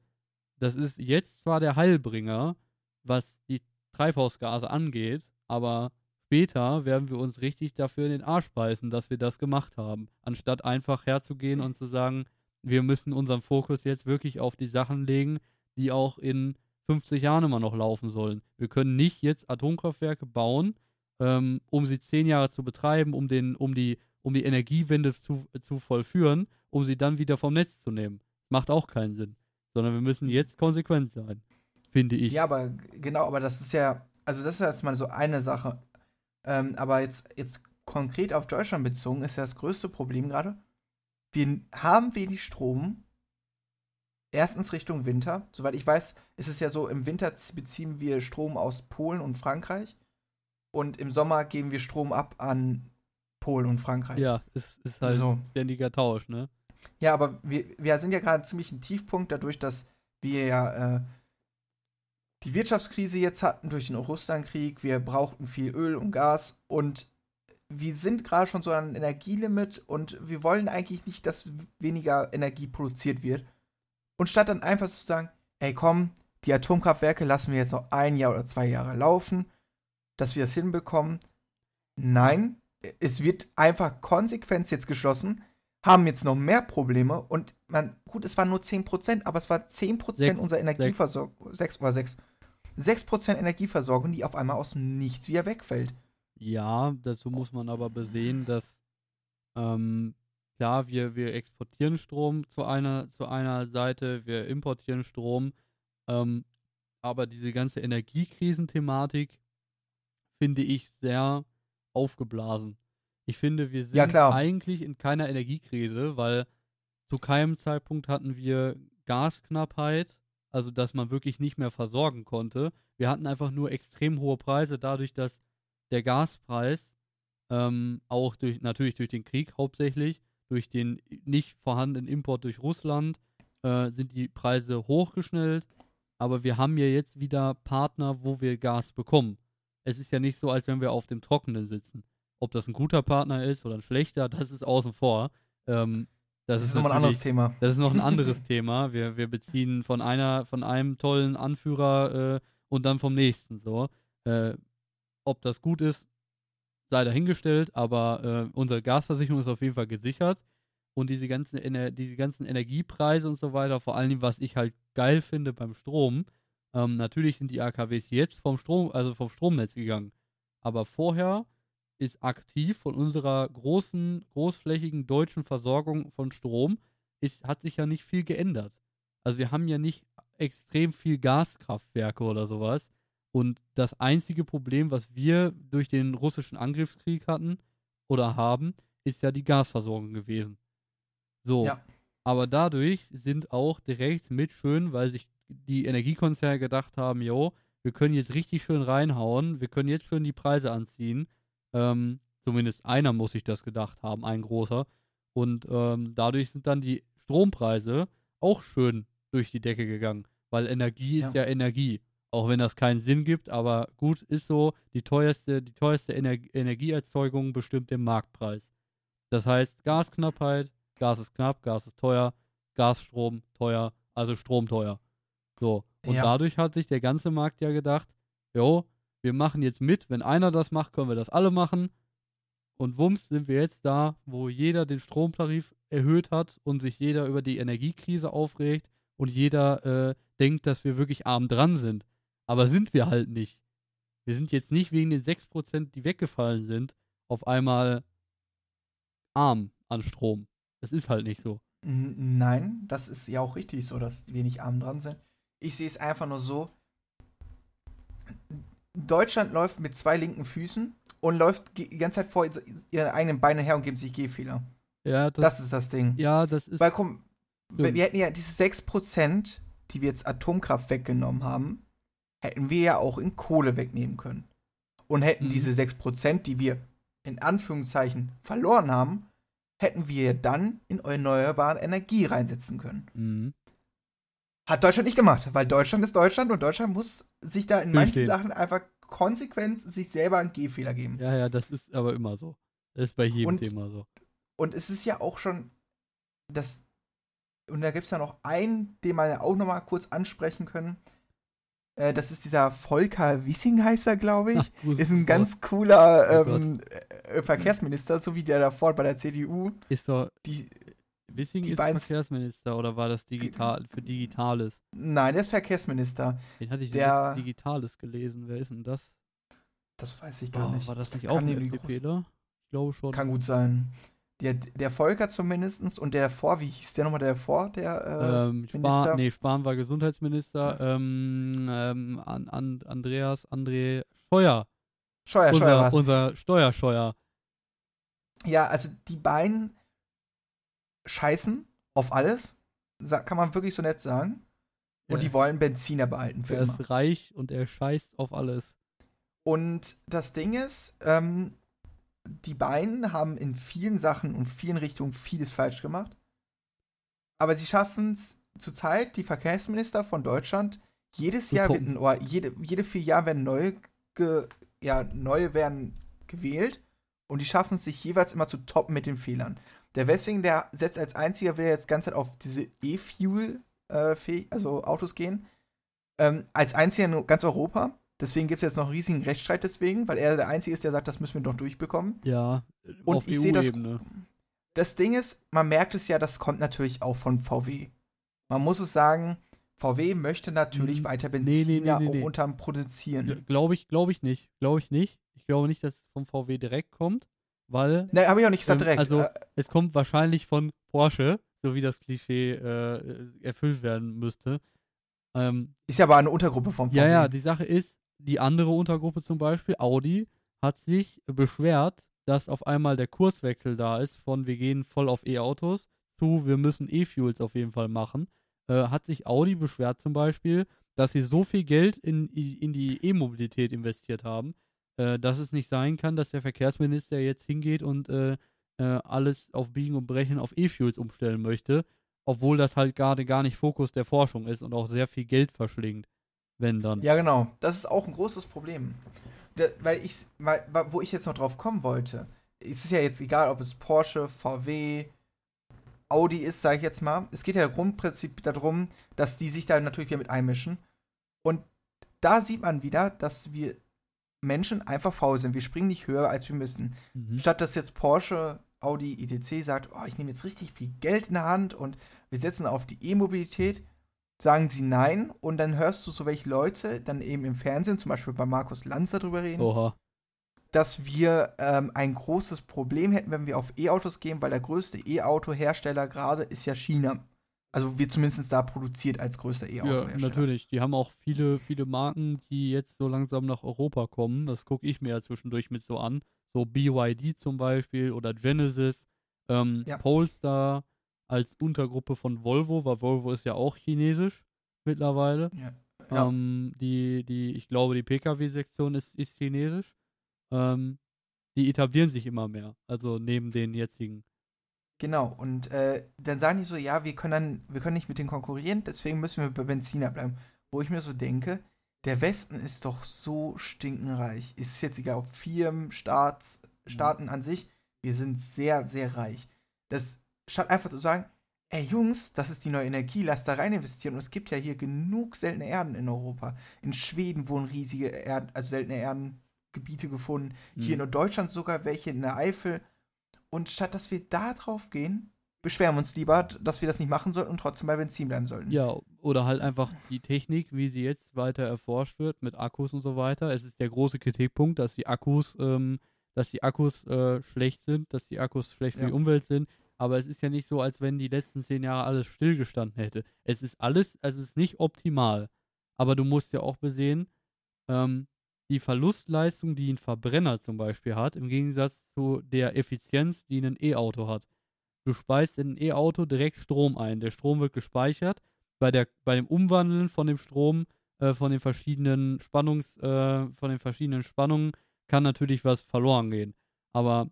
das ist jetzt zwar der Heilbringer, was die Treibhausgase angeht, aber später werden wir uns richtig dafür in den Arsch beißen, dass wir das gemacht haben, anstatt einfach herzugehen und zu sagen, wir müssen unseren Fokus jetzt wirklich auf die Sachen legen, die auch in 50 Jahren immer noch laufen sollen. Wir können nicht jetzt Atomkraftwerke bauen, ähm, um sie zehn Jahre zu betreiben, um, den, um die um die Energiewende zu, zu vollführen, um sie dann wieder vom Netz zu nehmen. Macht auch keinen Sinn. Sondern wir müssen jetzt konsequent sein, finde ich. Ja, aber genau, aber das ist ja, also das ist erstmal so eine Sache. Ähm, aber jetzt, jetzt konkret auf Deutschland bezogen ist ja das größte Problem gerade. Wir haben wenig Strom. Erstens Richtung Winter. Soweit ich weiß, ist es ja so, im Winter beziehen wir Strom aus Polen und Frankreich. Und im Sommer geben wir Strom ab an Polen und Frankreich. Ja, ist, ist halt so. ständiger Tausch, ne? Ja, aber wir, wir sind ja gerade ziemlich ein Tiefpunkt dadurch, dass wir ja äh, die Wirtschaftskrise jetzt hatten durch den Russlandkrieg. Wir brauchten viel Öl und Gas und wir sind gerade schon so an einem Energielimit und wir wollen eigentlich nicht, dass weniger Energie produziert wird. Und statt dann einfach zu sagen, ey komm, die Atomkraftwerke lassen wir jetzt noch ein Jahr oder zwei Jahre laufen, dass wir das hinbekommen. Nein, es wird einfach konsequent jetzt geschlossen, haben jetzt noch mehr Probleme und man, gut, es waren nur 10%, aber es war 10% sechs, unserer Energieversorgung, 6 oder 6, 6% Energieversorgung, die auf einmal aus dem Nichts wieder wegfällt. Ja, dazu muss man aber besehen, dass ähm, klar, wir, wir exportieren Strom zu einer, zu einer Seite, wir importieren Strom, ähm, aber diese ganze Energiekrisenthematik finde ich sehr aufgeblasen. Ich finde, wir sind ja, eigentlich in keiner Energiekrise, weil zu keinem Zeitpunkt hatten wir Gasknappheit, also dass man wirklich nicht mehr versorgen konnte. Wir hatten einfach nur extrem hohe Preise, dadurch, dass der Gaspreis ähm, auch durch, natürlich durch den Krieg hauptsächlich, durch den nicht vorhandenen Import durch Russland, äh, sind die Preise hochgeschnellt. Aber wir haben ja jetzt wieder Partner, wo wir Gas bekommen es ist ja nicht so, als wenn wir auf dem Trockenen sitzen. Ob das ein guter Partner ist oder ein schlechter, das ist außen vor. Ähm, das, das, ist nochmal ein anderes Thema. Das ist noch ein anderes Thema. Wir, wir beziehen von einer, von einem tollen Anführer äh, und dann vom nächsten so. Äh, ob das gut ist, sei dahingestellt, aber äh, unsere Gasversicherung ist auf jeden Fall gesichert. Und diese ganzen, Ener diese ganzen Energiepreise und so weiter, vor allem, was ich halt geil finde beim Strom, ähm, natürlich sind die AKWs jetzt vom Strom, also vom Stromnetz gegangen. Aber vorher ist aktiv von unserer großen, großflächigen deutschen Versorgung von Strom, ist, hat sich ja nicht viel geändert. Also wir haben ja nicht extrem viel Gaskraftwerke oder sowas. Und das einzige Problem, was wir durch den russischen Angriffskrieg hatten oder haben, ist ja die Gasversorgung gewesen. So. Ja. Aber dadurch sind auch direkt mit schön, weil sich die Energiekonzerne gedacht haben, jo, wir können jetzt richtig schön reinhauen, wir können jetzt schön die Preise anziehen. Ähm, zumindest einer muss sich das gedacht haben, ein großer. Und ähm, dadurch sind dann die Strompreise auch schön durch die Decke gegangen, weil Energie ist ja, ja Energie. Auch wenn das keinen Sinn gibt, aber gut, ist so, die teuerste, die teuerste Ener Energieerzeugung bestimmt den Marktpreis. Das heißt, Gasknappheit, Gas ist knapp, Gas ist teuer, Gasstrom teuer, also Strom teuer. So. Und ja. dadurch hat sich der ganze Markt ja gedacht, jo, wir machen jetzt mit, wenn einer das macht, können wir das alle machen. Und wumms sind wir jetzt da, wo jeder den Stromtarif erhöht hat und sich jeder über die Energiekrise aufregt und jeder äh, denkt, dass wir wirklich arm dran sind. Aber sind wir halt nicht. Wir sind jetzt nicht wegen den 6%, die weggefallen sind, auf einmal arm an Strom. Das ist halt nicht so. Nein, das ist ja auch richtig so, dass wir nicht arm dran sind. Ich sehe es einfach nur so. Deutschland läuft mit zwei linken Füßen und läuft die ganze Zeit vor ihren eigenen Beinen her und gibt sich Gehfehler. Ja, das, das, ist das Ding. Ja, das ist. Weil komm, wir, wir hätten ja diese 6%, die wir jetzt Atomkraft weggenommen haben, hätten wir ja auch in Kohle wegnehmen können. Und hätten mhm. diese 6%, die wir in Anführungszeichen verloren haben, hätten wir dann in erneuerbare Energie reinsetzen können. Mhm. Hat Deutschland nicht gemacht, weil Deutschland ist Deutschland und Deutschland muss sich da in manchen Stehen. Sachen einfach konsequent sich selber einen Gehfehler geben. Ja, ja, das ist aber immer so. Das ist bei jedem und, Thema so. Und es ist ja auch schon das. Und da gibt es ja noch einen, den wir ja auch noch mal kurz ansprechen können. Äh, das ist dieser Volker Wissing, heißt er, glaube ich. Ach, ist ein ganz cooler oh ähm, äh, Verkehrsminister, so wie der da fort bei der CDU. Ist doch. Die, Wissing die ist Verkehrsminister oder war das digital für Digitales? Nein, der ist Verkehrsminister. Den hatte ich der Digitales gelesen. Wer ist denn das? Das weiß ich gar oh, nicht. War das nicht auch ein FDPler? Ich glaube schon. Kann gut sein. Der, der Volker zumindest und der vor, wie hieß der nochmal der vor, der äh, ähm, Spahn, Nee, Spahn war Gesundheitsminister. Ähm, ähm, an, an, Andreas, André Scheuer. Scheuer, unser, Scheuer war's. Unser Steuerscheuer. Ja, also die beiden scheißen auf alles, kann man wirklich so nett sagen. Und ja. die wollen Benziner behalten für er immer. ist reich und er scheißt auf alles. Und das Ding ist, ähm, die beiden haben in vielen Sachen und vielen Richtungen vieles falsch gemacht. Aber sie schaffen es zurzeit, die Verkehrsminister von Deutschland, jedes Jahr wird ein, oder jede, jede vier Jahre werden neue, ge, ja, neue werden gewählt und die schaffen es sich jeweils immer zu toppen mit den Fehlern. Der Wessing, der setzt als einziger, will jetzt ganz Zeit auf diese E-Fuel, äh, also Autos gehen. Ähm, als einziger in ganz Europa. Deswegen gibt es jetzt noch einen riesigen Rechtsstreit deswegen, weil er der Einzige ist, der sagt, das müssen wir noch durchbekommen. Ja, und auf ich sehe das. Das Ding ist, man merkt es ja, das kommt natürlich auch von VW. Man muss es sagen, VW möchte natürlich hm, weiter Benziner nee, nee, nee, auch unterm produzieren. Glaube ich, glaube ich nicht. Glaube ich nicht. Ich glaube nicht, dass es vom VW direkt kommt, weil. Ne, habe ich auch nicht gesagt ähm, direkt. Also, äh, es kommt wahrscheinlich von Porsche, so wie das Klischee äh, erfüllt werden müsste. Ähm, ist ja aber eine Untergruppe vom VW. Ja, ja, die Sache ist, die andere Untergruppe zum Beispiel, Audi, hat sich beschwert, dass auf einmal der Kurswechsel da ist von wir gehen voll auf E-Autos zu wir müssen E-Fuels auf jeden Fall machen. Äh, hat sich Audi beschwert zum Beispiel, dass sie so viel Geld in, in die E-Mobilität investiert haben, äh, dass es nicht sein kann, dass der Verkehrsminister jetzt hingeht und äh, äh alles auf Biegen und Brechen auf E-Fuels umstellen möchte, obwohl das halt gerade gar nicht Fokus der Forschung ist und auch sehr viel Geld verschlingt. Wenn dann. Ja, genau. Das ist auch ein großes Problem. Da, weil ich, weil, wo ich jetzt noch drauf kommen wollte, es ist ja jetzt egal, ob es Porsche, VW, Audi ist, sage ich jetzt mal. Es geht ja im Grundprinzip darum, dass die sich da natürlich wieder mit einmischen. Und da sieht man wieder, dass wir Menschen einfach faul sind. Wir springen nicht höher, als wir müssen. Mhm. Statt dass jetzt Porsche, Audi, ITC sagt, oh, ich nehme jetzt richtig viel Geld in der Hand und wir setzen auf die E-Mobilität, sagen sie nein und dann hörst du so welche Leute dann eben im Fernsehen, zum Beispiel bei Markus Lanz darüber reden. Oha. dass wir ähm, ein großes Problem hätten, wenn wir auf E-Autos gehen, weil der größte E-Auto-Hersteller gerade ist ja China. Also wird zumindest da produziert als größter E-Auto-Hersteller. Ja, natürlich. Die haben auch viele, viele Marken, die jetzt so langsam nach Europa kommen. Das gucke ich mir ja zwischendurch mit so an. So BYD zum Beispiel oder Genesis, ähm, Ja. Polestar als Untergruppe von Volvo, weil Volvo ist ja auch chinesisch mittlerweile. Ja. Ähm, die, die, ich glaube, die Pkw-Sektion ist, ist chinesisch. Ähm, die etablieren sich immer mehr. Also neben den jetzigen. Genau, und äh, dann sagen die so, ja, wir können dann, wir können nicht mit denen konkurrieren, deswegen müssen wir bei Benziner bleiben. Wo ich mir so denke, der Westen ist doch so stinkenreich. Ist jetzt egal, ob Firmen, Staats, Staaten an sich, wir sind sehr, sehr reich. Das, statt einfach zu sagen, ey Jungs, das ist die neue Energie, lasst da rein investieren. Und es gibt ja hier genug seltene Erden in Europa. In Schweden wurden riesige Erden, also seltene Erdengebiete gefunden. Hier Mhm. in Deutschland sogar welche in der Eifel. Und statt dass wir da drauf gehen, beschweren wir uns lieber, dass wir das nicht machen sollten und trotzdem bei Benzin bleiben sollten. Ja, oder halt einfach die Technik, wie sie jetzt weiter erforscht wird mit Akkus und so weiter. Es ist der große Kritikpunkt, dass die Akkus, ähm, dass die Akkus äh, schlecht sind, dass die Akkus schlecht für Ja. die Umwelt sind. Aber es ist ja nicht so, als wenn die letzten zehn Jahre alles stillgestanden hätte. Es ist alles, es ist nicht optimal. Aber du musst ja auch besehen, ähm, die Verlustleistung, die ein Verbrenner zum Beispiel hat, im Gegensatz zu der Effizienz, die ein E-Auto hat. Du speist in ein E-Auto direkt Strom ein. Der Strom wird gespeichert. Bei, der, bei dem Umwandeln von dem Strom, äh, von den verschiedenen Spannungs, äh, von den verschiedenen Spannungen, kann natürlich was verloren gehen. Aber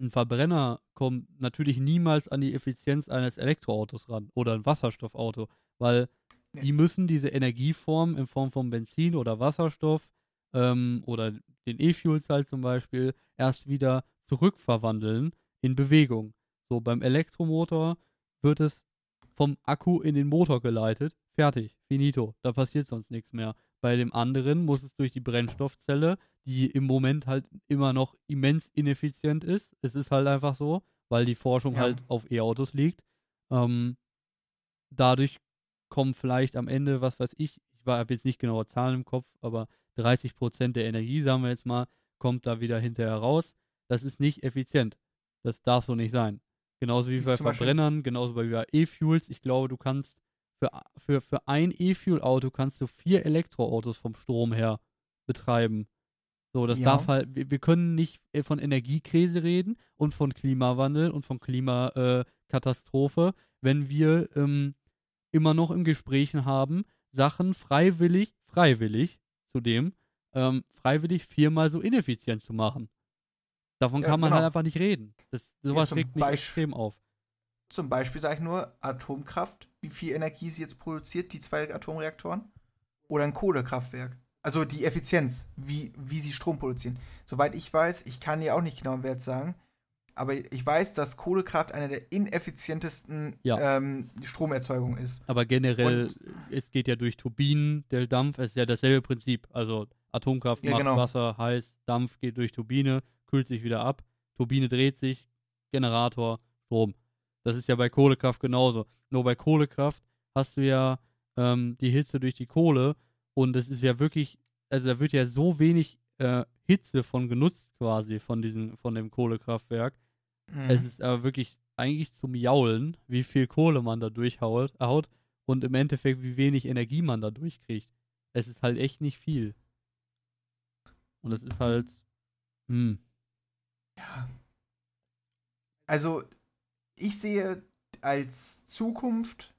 ein Verbrenner kommt natürlich niemals an die Effizienz eines Elektroautos ran oder ein Wasserstoffauto, weil die müssen diese Energieform in Form von Benzin oder Wasserstoff ähm, oder den E-Fuels halt zum Beispiel erst wieder zurückverwandeln in Bewegung. So beim Elektromotor wird es vom Akku in den Motor geleitet, fertig, finito, da passiert sonst nichts mehr. Bei dem anderen muss es durch die Brennstoffzelle, die im Moment halt immer noch immens ineffizient ist. Es ist halt einfach so, weil die Forschung Ja. halt auf E-Autos liegt. Ähm, dadurch kommen vielleicht am Ende, was weiß ich, ich habe jetzt nicht genaue Zahlen im Kopf, aber 30% der Energie, sagen wir jetzt mal, kommt da wieder hinterher raus. Das ist nicht effizient. Das darf so nicht sein. Genauso wie bei Verbrennern, genauso wie bei E-Fuels. Ich glaube, du kannst für, für, für ein E-Fuel-Auto kannst du vier Elektroautos vom Strom her betreiben. So, das Ja. darf halt, wir, wir können nicht äh, von Energiekrise reden und von Klimawandel und von Klimakatastrophe, äh, wenn wir ähm, immer noch im Gesprächen haben, Sachen freiwillig, freiwillig zudem, ähm, freiwillig viermal so ineffizient zu machen. Davon Ja, kann man genau. halt einfach nicht reden. Das, sowas zum regt mich Beisp- extrem auf. Zum Beispiel sage ich nur Atomkraft, wie viel Energie sie jetzt produziert, die zwei Atomreaktoren. Oder ein Kohlekraftwerk. Also die Effizienz, wie, wie sie Strom produzieren. Soweit ich weiß, ich kann dir auch nicht genau einen Wert sagen, aber ich weiß, dass Kohlekraft eine der ineffizientesten Ja. ähm, Stromerzeugungen ist. Aber generell, Und- es geht ja durch Turbinen, der Dampf ist ja dasselbe Prinzip. Also Atomkraft Ja, macht genau. Wasser heiß, Dampf geht durch Turbine, kühlt sich wieder ab, Turbine dreht sich, Generator, Strom. Das ist ja bei Kohlekraft genauso. Nur bei Kohlekraft hast du ja ähm, die Hitze durch die Kohle und das ist ja wirklich, also da wird ja so wenig äh, Hitze von genutzt quasi von diesem, von dem Kohlekraftwerk. Mhm. Es ist aber wirklich eigentlich zum Jaulen, wie viel Kohle man da durchhaut haut und im Endeffekt, wie wenig Energie man da durchkriegt. Es ist halt echt nicht viel. Und es ist halt, hm, Ja. Also, ich sehe als Zukunft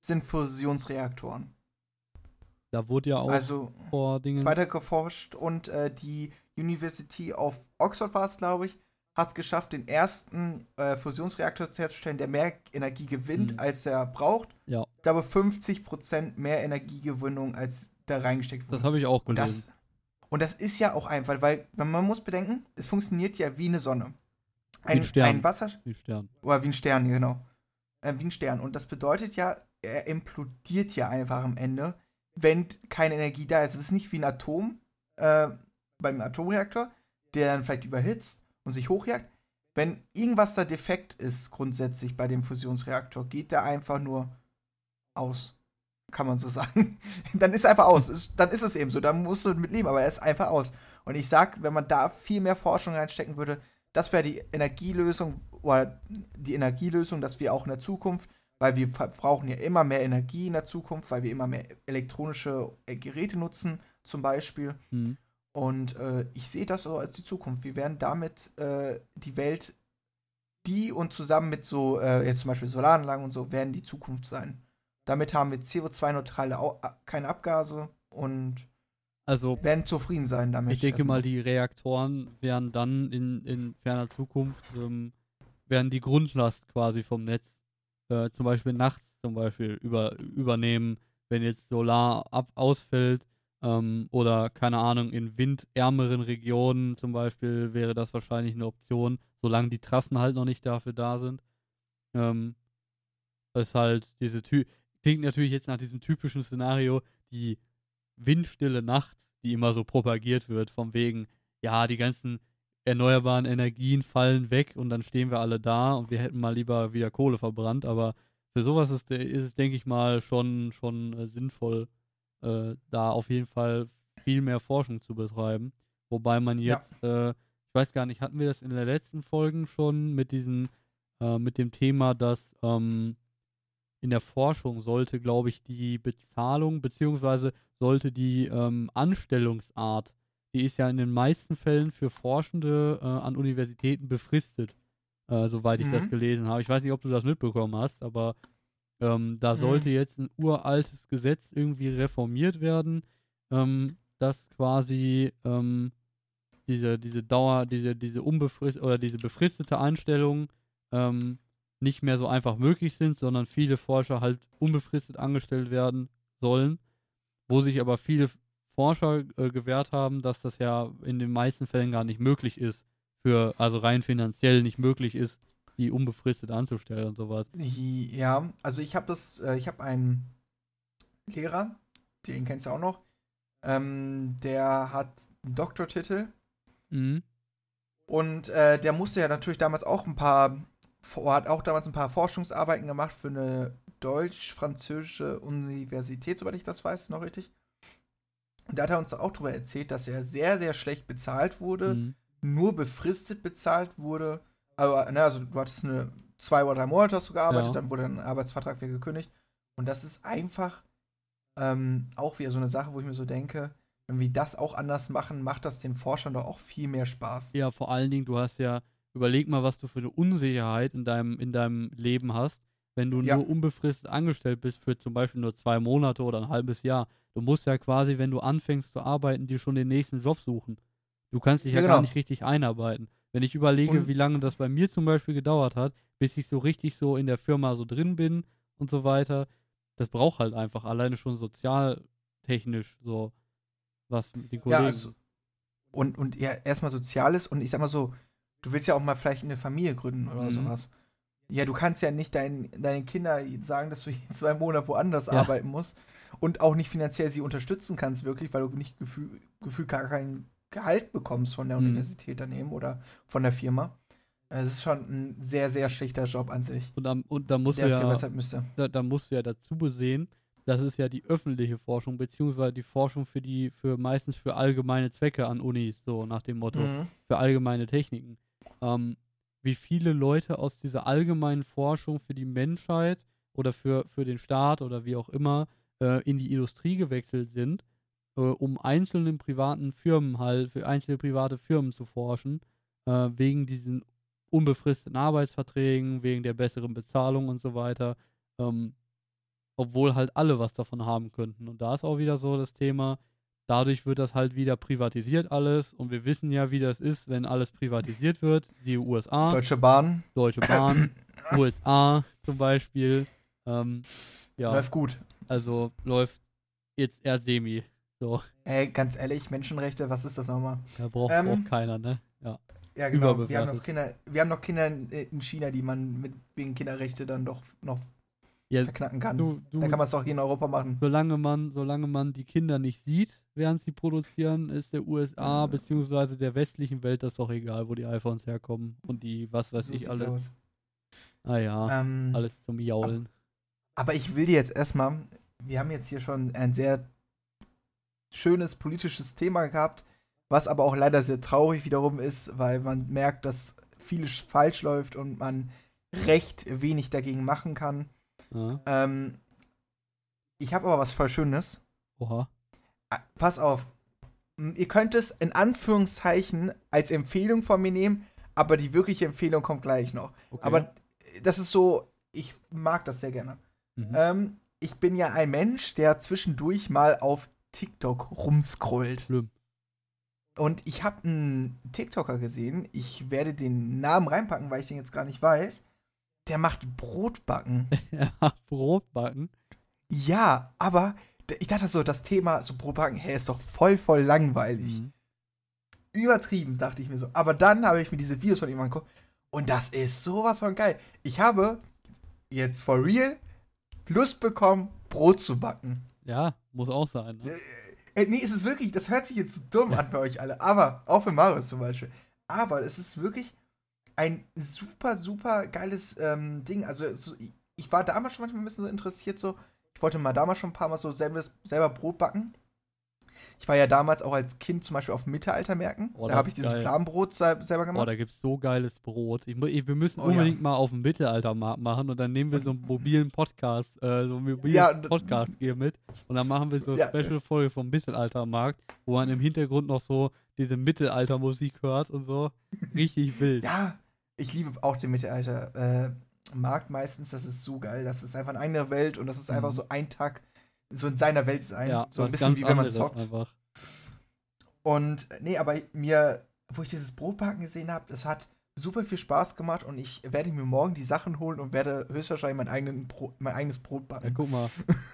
sind Fusionsreaktoren. da wurde ja auch Also vor Dingen. weiter geforscht und äh, die University of Oxford war es, glaube ich, hat es geschafft, den ersten äh, Fusionsreaktor herzustellen, der mehr Energie gewinnt, Mhm. als er braucht. Ja. Ich glaube, 50% mehr Energiegewinnung, als da reingesteckt wurde. Das habe ich auch Und gelesen. das, und das ist ja auch einfach, weil man muss bedenken, es funktioniert ja wie eine Sonne. Ein, ein Stern. ein Wasser Die Stern. oder wie ein Stern, genau. Äh, wie ein Stern. Und das bedeutet ja, er implodiert ja einfach am Ende, wenn keine Energie da ist. Es ist nicht wie ein Atom äh, beim Atomreaktor, der dann vielleicht überhitzt und sich hochjagt. Wenn irgendwas da defekt ist, grundsätzlich bei dem Fusionsreaktor, geht der einfach nur aus. Kann man so sagen. dann ist er einfach aus. Ist, dann ist es eben so. Dann musst du mit leben, aber er ist einfach aus. Und ich sag, wenn man da viel mehr Forschung reinstecken würde, das wäre die Energielösung oder die Energielösung, dass wir auch in der Zukunft, weil wir brauchen ja immer mehr Energie in der Zukunft, weil wir immer mehr elektronische äh, Geräte nutzen, zum Beispiel. Mhm. Und äh, ich sehe das so als die Zukunft. Wir werden damit äh, die Welt, die und zusammen mit so, äh, jetzt zum Beispiel Solaranlagen und so, werden die Zukunft sein. Damit haben wir CO2-neutrale, keine Abgase und also, werden zufrieden sein damit. Ich denke mal, die Reaktoren werden dann in, in ferner Zukunft, ähm, werden die Grundlast quasi vom Netz, äh, zum Beispiel nachts zum Beispiel über, übernehmen, wenn jetzt Solar ab, ausfällt ähm, oder keine Ahnung, in windärmeren Regionen zum Beispiel wäre das wahrscheinlich eine Option, solange die Trassen halt noch nicht dafür da sind. Ähm, ist halt diese Ty klingt natürlich jetzt nach diesem typischen Szenario, die windstille Nacht, die immer so propagiert wird, vom wegen, ja, die ganzen erneuerbaren Energien fallen weg und dann stehen wir alle da und wir hätten mal lieber wieder Kohle verbrannt, aber für sowas ist, ist es, denke ich mal, schon, schon äh, sinnvoll, äh, da auf jeden Fall viel mehr Forschung zu betreiben. Wobei man jetzt, ja. äh, ich weiß gar nicht, hatten wir das in den letzten Folgen schon mit diesen, äh, mit dem Thema, dass ähm, in der Forschung sollte, glaube ich, die Bezahlung beziehungsweise sollte die ähm, Anstellungsart, die ist ja in den meisten Fällen für Forschende äh, an Universitäten befristet, äh, soweit ich mhm. das gelesen habe. Ich weiß nicht, ob du das mitbekommen hast, aber ähm, da mhm. sollte jetzt ein uraltes Gesetz irgendwie reformiert werden, ähm, dass quasi ähm, diese, diese Dauer, diese, diese unbefristete oder diese befristete Einstellung ähm, nicht mehr so einfach möglich sind, sondern viele Forscher halt unbefristet angestellt werden sollen, wo sich aber viele Forscher äh, gewährt haben, dass das ja in den meisten Fällen gar nicht möglich ist, für, also rein finanziell nicht möglich ist, die unbefristet anzustellen und sowas. Ja, also ich habe das, äh, ich habe einen Lehrer, den kennst du auch noch, ähm, der hat einen Doktortitel. Mhm. Und äh, der musste ja natürlich damals auch ein paar, hat auch damals ein paar Forschungsarbeiten gemacht für eine deutsch-französische Universität, soweit ich das weiß, noch richtig. Und da hat er uns auch darüber erzählt, dass er sehr, sehr schlecht bezahlt wurde, mhm. nur befristet bezahlt wurde aber, ne, also du hattest eine zwei oder drei Monate hast du gearbeitet, ja. dann wurde ein Arbeitsvertrag wieder gekündigt. Und das ist einfach ähm, auch wieder so eine Sache, wo ich mir so denke, wenn wir das auch anders machen, macht das den Forschern doch auch viel mehr Spaß. Ja, vor allen Dingen, du hast ja, überleg mal, was du für eine Unsicherheit in deinem, in deinem Leben hast, wenn du ja. nur unbefristet angestellt bist für zum Beispiel nur zwei Monate oder ein halbes Jahr. Du musst ja quasi, wenn du anfängst zu arbeiten, dir schon den nächsten Job suchen. Du kannst dich ja, ja genau. gar nicht richtig einarbeiten. Wenn ich überlege, und wie lange das bei mir zum Beispiel gedauert hat, bis ich so richtig so in der Firma so drin bin und so weiter, das braucht halt einfach alleine schon sozialtechnisch so was mit den Kollegen. Ja, also, und, und ja, erstmal Soziales und ich sag mal so, du willst ja auch mal vielleicht eine Familie gründen oder mhm. sowas. Ja, du kannst ja nicht dein, deinen Kindern sagen, dass du zwei Monate woanders ja. arbeiten musst und auch nicht finanziell sie unterstützen kannst, wirklich, weil du nicht gefühl, gefühlt gar kein Gehalt bekommst von der mhm. Universität daneben oder von der Firma. Es ist schon ein sehr, sehr schlechter Job an sich. Und, am, und da musst du ja, da, da, musst du ja dazu besehen, das ist ja die öffentliche Forschung, beziehungsweise die Forschung für die, für meistens für allgemeine Zwecke an Unis, so nach dem Motto, mhm. für allgemeine Techniken. Ähm, wie viele Leute aus dieser allgemeinen Forschung für die Menschheit oder für, für den Staat oder wie auch immer äh, in die Industrie gewechselt sind äh, um einzelnen privaten Firmen halt, für einzelne private Firmen zu forschen, äh, wegen diesen unbefristeten Arbeitsverträgen, wegen der besseren Bezahlung und so weiter. Ähm, obwohl halt alle was davon haben könnten. Und da ist auch wieder so das Thema, dadurch wird das halt wieder privatisiert alles und wir wissen ja, wie das ist, wenn alles privatisiert wird. Die USA. Deutsche Bahn. Deutsche Bahn. USA zum Beispiel. Ähm, ja. Läuft gut. Also läuft jetzt eher semi. So. Ey, ganz ehrlich, Menschenrechte, was ist das nochmal? Da braucht ähm, auch keiner, ne? Ja. Ja, genau. Wir haben, noch Kinder, wir haben noch Kinder in China, die man mit wegen Kinderrechte dann doch noch ja, verknacken kann. Du, du, dann kann man es doch hier in Europa machen. Solange man, solange man die Kinder nicht sieht, während sie produzieren, ist der USA mhm. bzw. der westlichen Welt das doch egal, wo die iPhones herkommen und die, was weiß so ich, alles. Aus. Ah ja, ähm, alles zum Jaulen. Aber ich will dir jetzt erstmal, wir haben jetzt hier schon ein sehr schönes politisches Thema gehabt, was aber auch leider sehr traurig wiederum ist, weil man merkt, dass vieles falsch läuft und man recht wenig dagegen machen kann. Ja. Ähm, ich habe aber was voll Schönes. Oha. Ah, Pass auf. Ihr könnt es in Anführungszeichen als Empfehlung von mir nehmen, aber die wirkliche Empfehlung kommt gleich noch. Okay. Aber äh, das ist so, ich mag das sehr gerne. Mhm. Ähm, ich bin ja ein Mensch, der zwischendurch mal auf TikTok rumscrollt. Schlimm. Und ich habe einen TikToker gesehen, ich werde den Namen reinpacken, weil ich den jetzt gar nicht weiß. Der macht Brotbacken. ja, Brotbacken. ja, aber ich dachte so, das Thema so Brotbacken, hä, ist doch voll, voll langweilig. Mhm. Übertrieben, dachte ich mir so. Aber dann habe ich mir diese Videos von ihm angeguckt und das ist sowas von geil. Ich habe jetzt for real Lust bekommen, Brot zu backen. Ja, muss auch sein. Ne? Äh, nee, es ist wirklich, das hört sich jetzt so dumm an für euch alle, aber auch für Marius zum Beispiel. Aber es ist wirklich ein super, super geiles ähm, Ding. Also, so, ich- war damals schon manchmal ein bisschen so interessiert, so. Ich wollte mal damals schon ein paar Mal so selbes, selber Brot backen. Ich war ja damals auch als Kind zum Beispiel auf Mittelaltermärkten. Oh, da habe ich dieses geil. Flammenbrot se selber Boah, gemacht. da gibt's so geiles Brot. Ich, ich, wir müssen Oh, ja. unbedingt mal auf dem Mittelaltermarkt machen und dann nehmen wir so einen mobilen Podcast, äh, so einen mobilen Ja, Podcast hier mit und dann machen wir so eine Ja. Special-Folge vom Mittelaltermarkt, wo man im Hintergrund noch so diese Mittelaltermusik hört und so. Richtig wild. Ja, ich liebe auch den Mittelalter. Äh, meistens, das ist so geil. Das ist einfach eine eigene Welt und das ist einfach Mhm. so ein Tag, so in seiner Welt sein. Ja, so ein bisschen wie wenn man zockt. Einfach. Und nee, aber mir, wo ich dieses Brotbacken gesehen habe, das hat super viel Spaß gemacht und ich werde mir morgen die Sachen holen und werde höchstwahrscheinlich mein, Bro mein eigenes Brot Ja, backen. guck mal.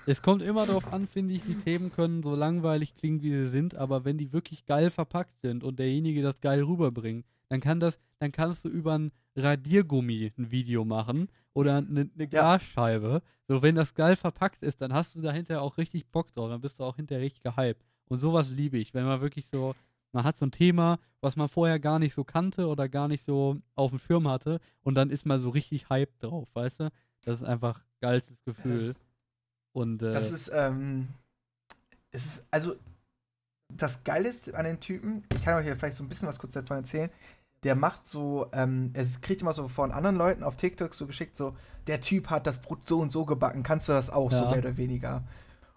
es kommt immer darauf an, finde ich, die Themen können so langweilig klingen, wie sie sind, aber wenn die wirklich geil verpackt sind und derjenige das geil rüberbringt, dann kann das, dann kannst du über ein Radiergummi ein Video machen oder eine, eine Ja. Glasscheibe. So, wenn das geil verpackt ist, dann hast du dahinter auch richtig Bock drauf, dann bist du auch hinterher richtig gehypt. Und sowas liebe ich, wenn man wirklich so, man hat so ein Thema, was man vorher gar nicht so kannte oder gar nicht so auf dem Schirm hatte und dann ist man so richtig hyped drauf, weißt du? Das ist einfach geilstes Gefühl. Das, Und äh, das ist, ähm, es ist, also, das Geilste an den Typen, ich kann euch ja vielleicht so ein bisschen was kurz davon erzählen, der macht so, ähm, er kriegt immer so von anderen Leuten auf TikTok so geschickt, so, der Typ hat das Brot so und so gebacken, kannst du das auch, so Ja. mehr oder weniger.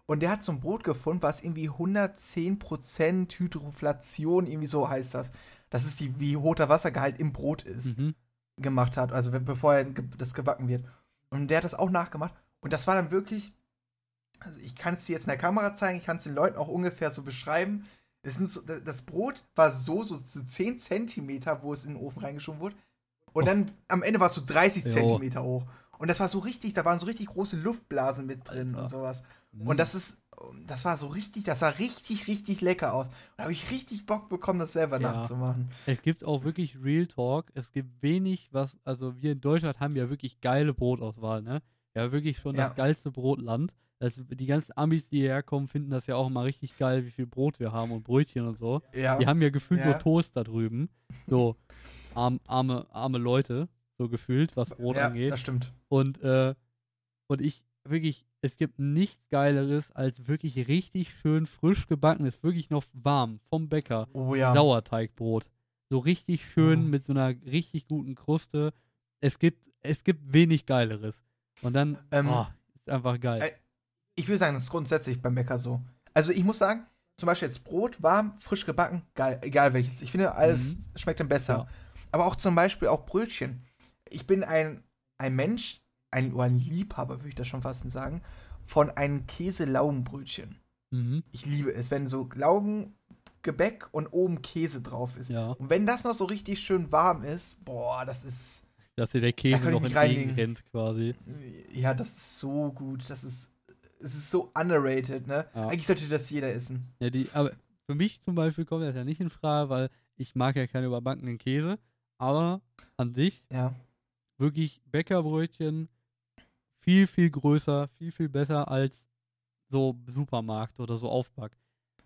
Und der hat so ein Brot gefunden, was irgendwie 110% Hydroflation, irgendwie so heißt das. Das ist die, wie hoch der Wassergehalt im Brot ist mhm. gemacht hat, also bevor er das gebacken wird. Und der hat das auch nachgemacht. Und das war dann wirklich, also ich kann es dir jetzt in der Kamera zeigen, ich kann es den Leuten auch ungefähr so beschreiben. Es sind so, da- das Brot war so, so, so 10 Zentimeter, wo es in den Ofen reingeschoben wurde. Und Oh. dann am Ende war es so 30 Jo. Zentimeter hoch. Und das war so richtig, da waren so richtig große Luftblasen mit drin Alter. und sowas. Mhm. Und das ist, das war so richtig, das sah richtig, richtig lecker aus. Und da habe ich richtig Bock bekommen, das selber Ja. nachzumachen. Es gibt auch wirklich Real Talk. Es gibt wenig, was, also wir in Deutschland haben ja wirklich geile Brotauswahl, ne? Ja, wirklich schon Ja. das geilste Brotland. Das, die ganzen Amis, die hierher kommen, finden das ja auch immer richtig geil, wie viel Brot wir haben und Brötchen und so. Ja. Die haben ja gefühlt Ja. nur Toast da drüben. So, arm, arme, arme Leute, so gefühlt, was Brot ja, angeht. das stimmt. Und, äh, und ich, wirklich, es gibt nichts Geileres als wirklich richtig schön frisch gebackenes, wirklich noch warm vom Bäcker. Oh ja. Sauerteigbrot. So richtig schön Oh. mit so einer richtig guten Kruste. Es gibt, es gibt wenig Geileres. Und dann, Ähm, oh, ist einfach geil. Ich würde sagen, das ist grundsätzlich beim Bäcker so. Also ich muss sagen, zum Beispiel jetzt Brot, warm, frisch gebacken, geil, egal welches. Ich finde, alles schmeckt dann besser. Ja. Aber auch zum Beispiel auch Brötchen. Ich bin ein, ein Mensch, ein, oder ein Liebhaber, würde ich das schon fast sagen, von einem Käse-Laugenbrötchen. mhm. Ich liebe es, wenn so Laugengebäck und oben Käse drauf ist. Ja, Und wenn das noch so richtig schön warm ist, boah, das ist, dass dir der Käse noch entgegenrennt quasi. ja, das ist so gut. Das ist, es ist so underrated, ne? Ja. Eigentlich sollte das jeder essen. Ja, die, aber für mich zum Beispiel kommt das ja nicht in Frage, weil ich mag ja keine überbackenen Käse. Aber an sich Ja. wirklich Bäckerbrötchen viel, viel größer, viel, viel besser als so Supermarkt oder so Aufback.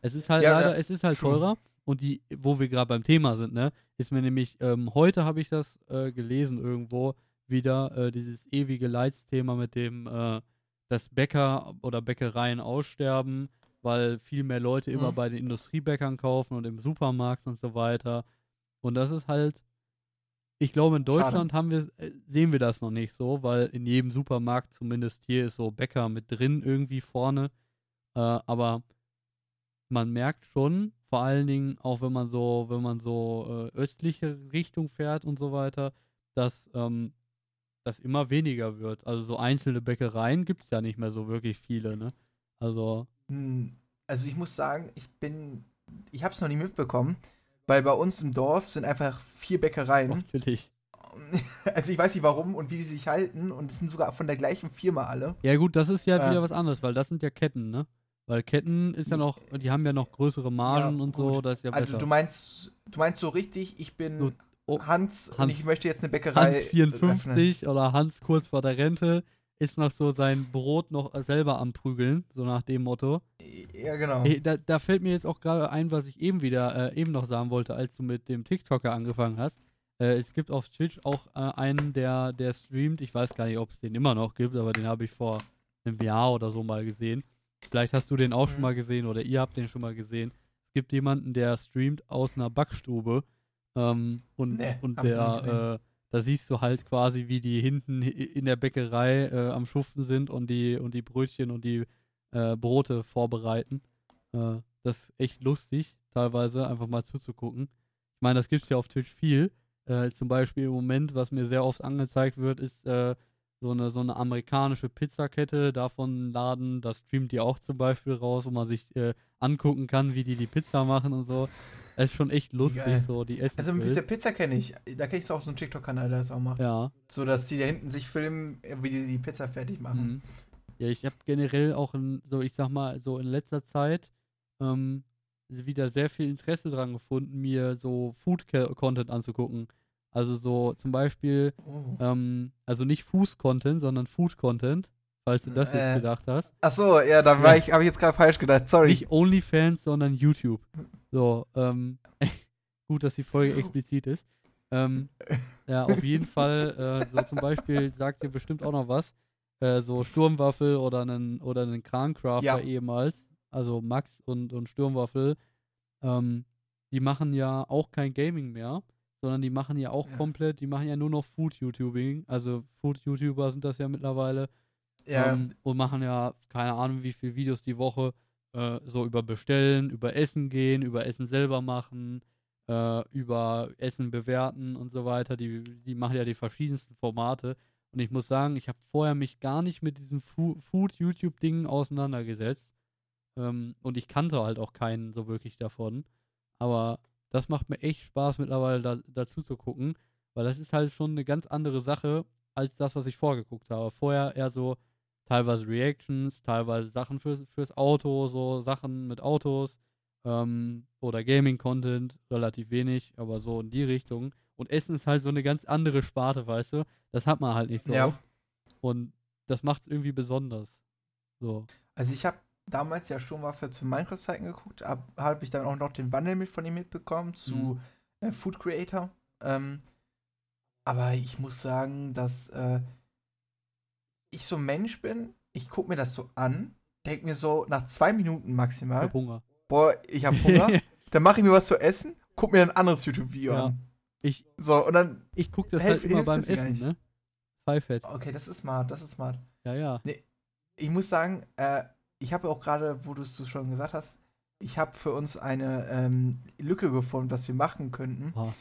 Es ist halt Ja, leider, ja, es ist halt true. teurer und die, wo wir gerade beim Thema sind, ne, ist mir nämlich, ähm, heute habe ich das äh, gelesen irgendwo wieder, äh, dieses ewige Leidsthema mit dem, äh, dass Bäcker oder Bäckereien aussterben, weil viel mehr Leute immer Mhm. bei den Industriebäckern kaufen und im Supermarkt und so weiter. Und das ist halt, ich glaube, in Schade. Deutschland haben wir, äh, sehen wir das noch nicht so, weil in jedem Supermarkt, zumindest hier, ist so Bäcker mit drin irgendwie vorne. Äh, aber man merkt schon, vor allen Dingen auch wenn man so, wenn man so äh, östliche Richtung fährt und so weiter, dass ähm, das immer weniger wird. Also so einzelne Bäckereien gibt es ja nicht mehr so wirklich viele, ne? Also, Hm, Also ich muss sagen, ich bin, ich habe es noch nie mitbekommen, weil bei uns im Dorf sind einfach vier Bäckereien. natürlich. Also ich weiß nicht warum und wie die sich halten und es sind sogar von der gleichen Firma alle. Ja gut, das ist ja Äh. wieder was anderes, weil das sind ja Ketten, ne? Weil Ketten ist ja noch, die haben ja noch größere Margen Ja, und so, das ist ja Also besser. du meinst, du meinst so richtig, ich bin So, oh, Hans, und Hans- ich möchte jetzt eine Bäckerei. Hans 54 oder Hans kurz vor der Rente ist noch so sein Brot noch selber am Prügeln, so nach dem Motto. öffnen. Ja, genau. Da, da fällt mir jetzt auch gerade ein, was ich eben wieder, äh, eben noch sagen wollte, als du mit dem TikToker angefangen hast. Äh, es gibt auf Twitch auch äh, einen, der, der streamt, ich weiß gar nicht, ob es den immer noch gibt, aber den habe ich vor einem Jahr oder so mal gesehen. Vielleicht hast du den auch schon Mhm. mal gesehen oder ihr habt den schon mal gesehen. Es gibt jemanden, der streamt aus einer Backstube ähm, und, Nee, und der, äh, da siehst du halt quasi, wie die hinten in der Bäckerei äh, am Schuften sind und die, und die Brötchen und die äh, Brote vorbereiten. Äh, das ist echt lustig, teilweise einfach mal zuzugucken. Ich meine, das gibt es ja auf Twitch viel. Äh, zum Beispiel im Moment, was mir sehr oft angezeigt wird, ist äh, so, eine, so eine amerikanische Pizzakette. Davon Laden, das streamt die auch zum Beispiel raus, wo man sich äh, angucken kann, wie die die Pizza machen und so. Das ist schon echt lustig, Geil. so die Essen. Also mit der Pizza kenne ich. Da kenne ich auch so einen TikTok-Kanal, der das auch macht. ja. So dass die da hinten sich filmen, wie die die Pizza fertig machen. Mhm. Ja, ich habe generell auch in, so, ich sag mal, so in letzter Zeit ähm, wieder sehr viel Interesse dran gefunden, mir so Food-Content anzugucken. Also so zum Beispiel, Oh. ähm, also nicht Fuß-Content, sondern Food-Content, falls du das Äh. jetzt gedacht hast. Ach so, ja, da war Ja. ich, habe ich jetzt gerade falsch gedacht. Sorry. Nicht OnlyFans, sondern YouTube. So, ähm, gut, dass die Folge explizit ist. Ähm, ja, auf jeden Fall, äh, so zum Beispiel sagt ihr bestimmt auch noch was. Äh, so Sturmwaffel oder einen, oder einen Krancrafter Ja. ehemals, also Max und, und Sturmwaffel, ähm, die machen ja auch kein Gaming mehr, sondern die machen ja auch Ja. komplett, die machen ja nur noch Food-YouTubing. Also Food-YouTuber sind das ja mittlerweile. ja, Ähm, und machen ja, keine Ahnung, wie viele Videos die Woche äh, so über Bestellen, über Essen gehen, über Essen selber machen, äh, über Essen bewerten und so weiter. Die, die machen ja die verschiedensten Formate. Und ich muss sagen, ich habe vorher mich gar nicht mit diesem Fu Food-YouTube-Dingen auseinandergesetzt. Ähm, und ich kannte halt auch keinen so wirklich davon. Aber das macht mir echt Spaß mittlerweile da, dazu zu gucken, weil das ist halt schon eine ganz andere Sache als das, was ich vorgeguckt habe. Vorher eher so teilweise Reactions, teilweise Sachen fürs, fürs Auto, so Sachen mit Autos ähm, oder Gaming-Content, relativ wenig, aber so in die Richtung. Und Essen ist halt so eine ganz andere Sparte, weißt du? Das hat man halt nicht so Ja. oft. Und das macht es irgendwie besonders. So. Also ich habe damals ja Sturmwaffe zu Minecraft-Zeiten geguckt, habe hab ich dann auch noch den Wandel mit von ihm mitbekommen zu Mhm. äh, Food Creator. Ähm, aber ich muss sagen, dass äh, ich so ein Mensch bin, ich gucke mir das so an, denke mir so nach zwei Minuten Ich maximal, hab Hunger. boah, ich habe Hunger, dann mache ich mir was zu essen, guck mir ein anderes YouTube-Video Ja. an. Ich, So, und dann, ich gucke das Hilf- halt immer beim Essen, ne? Pfeifett. okay, das ist smart, das ist smart. Ja, ja. ich muss sagen, äh, ich habe auch gerade, wo du es so schon gesagt hast, ich habe für uns eine ähm, Lücke gefunden, was wir machen könnten. Boah.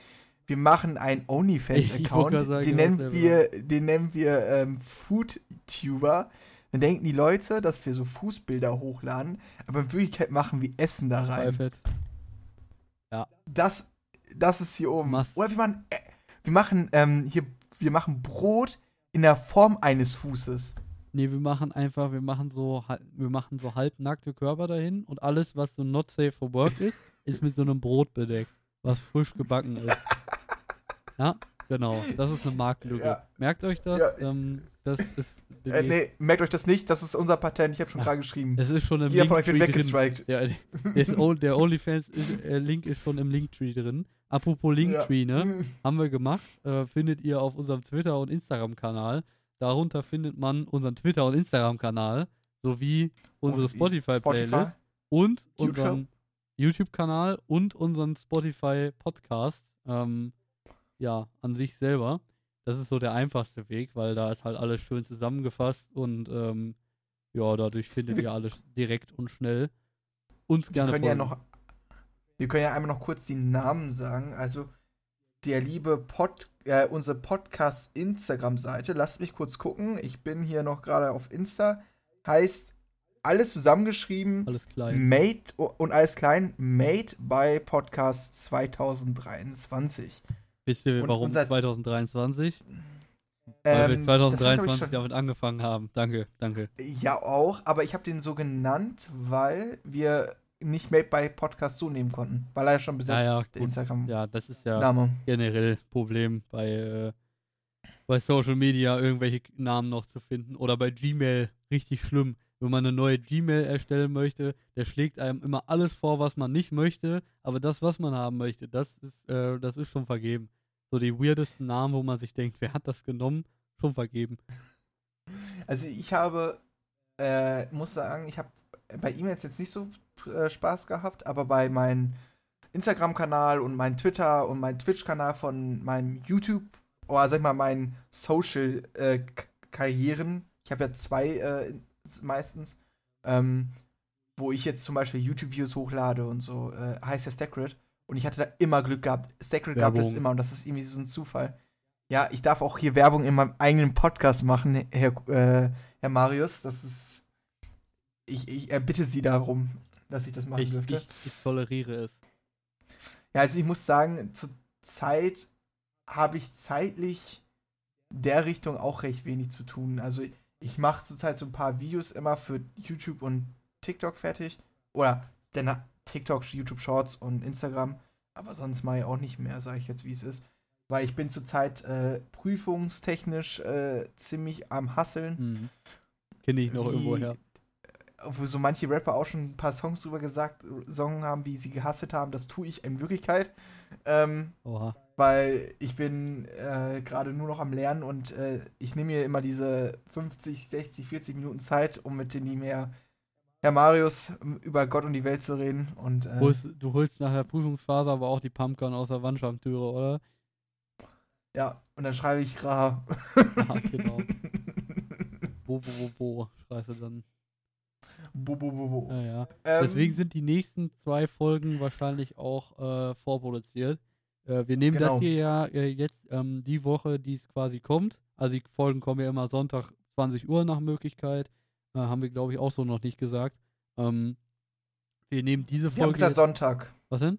Wir machen einen OnlyFans-Account, den, nennen wir, den nennen wir ähm, FoodTuber. Dann denken die Leute, dass wir so Fußbilder hochladen, aber in Wirklichkeit machen wir Essen da rein. Pfeifett. Das, das ist hier oben. Must. Oder wir machen, äh, wir machen ähm, hier, wir machen Brot in der Form eines Fußes. Nee, wir machen einfach, wir machen so, wir machen so halbnackte Körper dahin und alles, was so not safe for work ist, ist mit so einem Brot bedeckt, was frisch gebacken ist. Ja, genau. Das ist eine Marktlücke. Ja. Merkt euch das? Ja. Ähm, das ist, Äh, nee, merkt euch das nicht, das ist unser Patent, ich habe schon Ja. gerade geschrieben. es ist schon im Jeder von euch wird Linktree weggestrikt. Ja, der, OnlyFans-Link ist schon im Linktree drin. Apropos Linktree, ne? Haben wir gemacht. Äh, findet ihr auf unserem Twitter- und Instagram-Kanal. Darunter findet man unseren Twitter- und Instagram-Kanal sowie unsere Und Spotify-Playlist. und YouTube? unseren YouTube-Kanal und unseren Spotify-Podcast. Ähm, ja, an sich selber. Das ist so der einfachste Weg, weil da ist halt alles schön zusammengefasst und ähm, ja, dadurch findet Wir- ihr alles direkt und schnell. Uns Wir gerne können ja noch, wir können ja einmal noch kurz die Namen sagen. Also der liebe Pod, äh, unsere Podcast Instagram-Seite. Lasst mich kurz gucken. Ich bin hier noch gerade auf Insta. Heißt alles zusammengeschrieben. Alles klein. Made und alles klein. Made by Podcast 2023. Wisst ihr, warum unser- 2023? Weil wir Ähm, das hab ich, glaub ich, 2023 schon- damit angefangen haben. Danke, danke. Ja, auch, aber ich habe den so genannt, weil wir nicht Made by Podcast so nehmen konnten. Weil er schon besetzt, Ja, ja. Instagram-Name. Ja, das ist ja generell Problem bei, äh, bei Social Media, irgendwelche Namen noch zu finden. Oder bei Gmail, richtig schlimm. Wenn man eine neue Gmail erstellen möchte, der schlägt einem immer alles vor, was man nicht möchte, aber das, was man haben möchte, das ist, äh, das ist schon vergeben. So die weirdesten Namen, wo man sich denkt, wer hat das genommen? Schon vergeben. Also ich habe, äh, muss sagen, ich habe bei E-Mails jetzt nicht so äh, Spaß gehabt, aber bei meinem Instagram-Kanal und meinem Twitter und meinem Twitch-Kanal von meinem YouTube, oder sag ich mal, meinen Social-Karrieren, ich habe ja zwei äh, meistens, ähm, wo ich jetzt zum Beispiel YouTube-Videos hochlade und so, äh, heißt ja Stackred. Und ich hatte da immer Glück gehabt. Stackred gab es immer und das ist irgendwie so ein Zufall. Ja, ich darf auch hier Werbung in meinem eigenen Podcast machen, Herr, äh, Herr Marius. Das ist. Ich, ich erbitte Sie darum, dass ich das machen Ich, dürfte. ich, ich toleriere es. Ja, also ich muss sagen, zur Zeit habe ich zeitlich der Richtung auch recht wenig zu tun. Also ich mache zurzeit so ein paar Videos immer für YouTube und TikTok fertig. Oder dann TikTok, YouTube Shorts und Instagram. Aber sonst mache ich auch nicht mehr, sage ich jetzt, wie es ist. Weil ich bin zurzeit äh, prüfungstechnisch äh, ziemlich am Hasseln. Hm. Kenne ich noch Wie- irgendwo her. Wo so manche Rapper auch schon ein paar Songs drüber gesagt, Song haben, wie sie gehasselt haben. Das tue ich in Wirklichkeit. Ähm, Oha. Weil ich bin äh, gerade nur noch am Lernen und äh, ich nehme mir immer diese 50, 60, 40 Minuten Zeit, um mit dem Herr, Herr Marius über Gott und die Welt zu reden. Und äh, Holst, du holst nach der Prüfungsphase aber auch die Pumpgun aus der Wandschranktüre, oder? ja, und dann schreibe ich Ra. Ja, genau. Bo, bo, bo, bo, schreist du dann. bo, bo, bo, bo. Ja, ja. Ähm, Deswegen sind die nächsten zwei Folgen wahrscheinlich auch äh, vorproduziert. Äh, wir nehmen Genau. das hier ja äh, jetzt ähm, die Woche, die es quasi kommt. Also die Folgen kommen ja immer Sonntag 20 Uhr nach Möglichkeit. Äh, haben wir, glaube ich, auch so noch nicht gesagt. Ähm, wir nehmen diese wir haben Folge. gesagt Sonntag. was denn?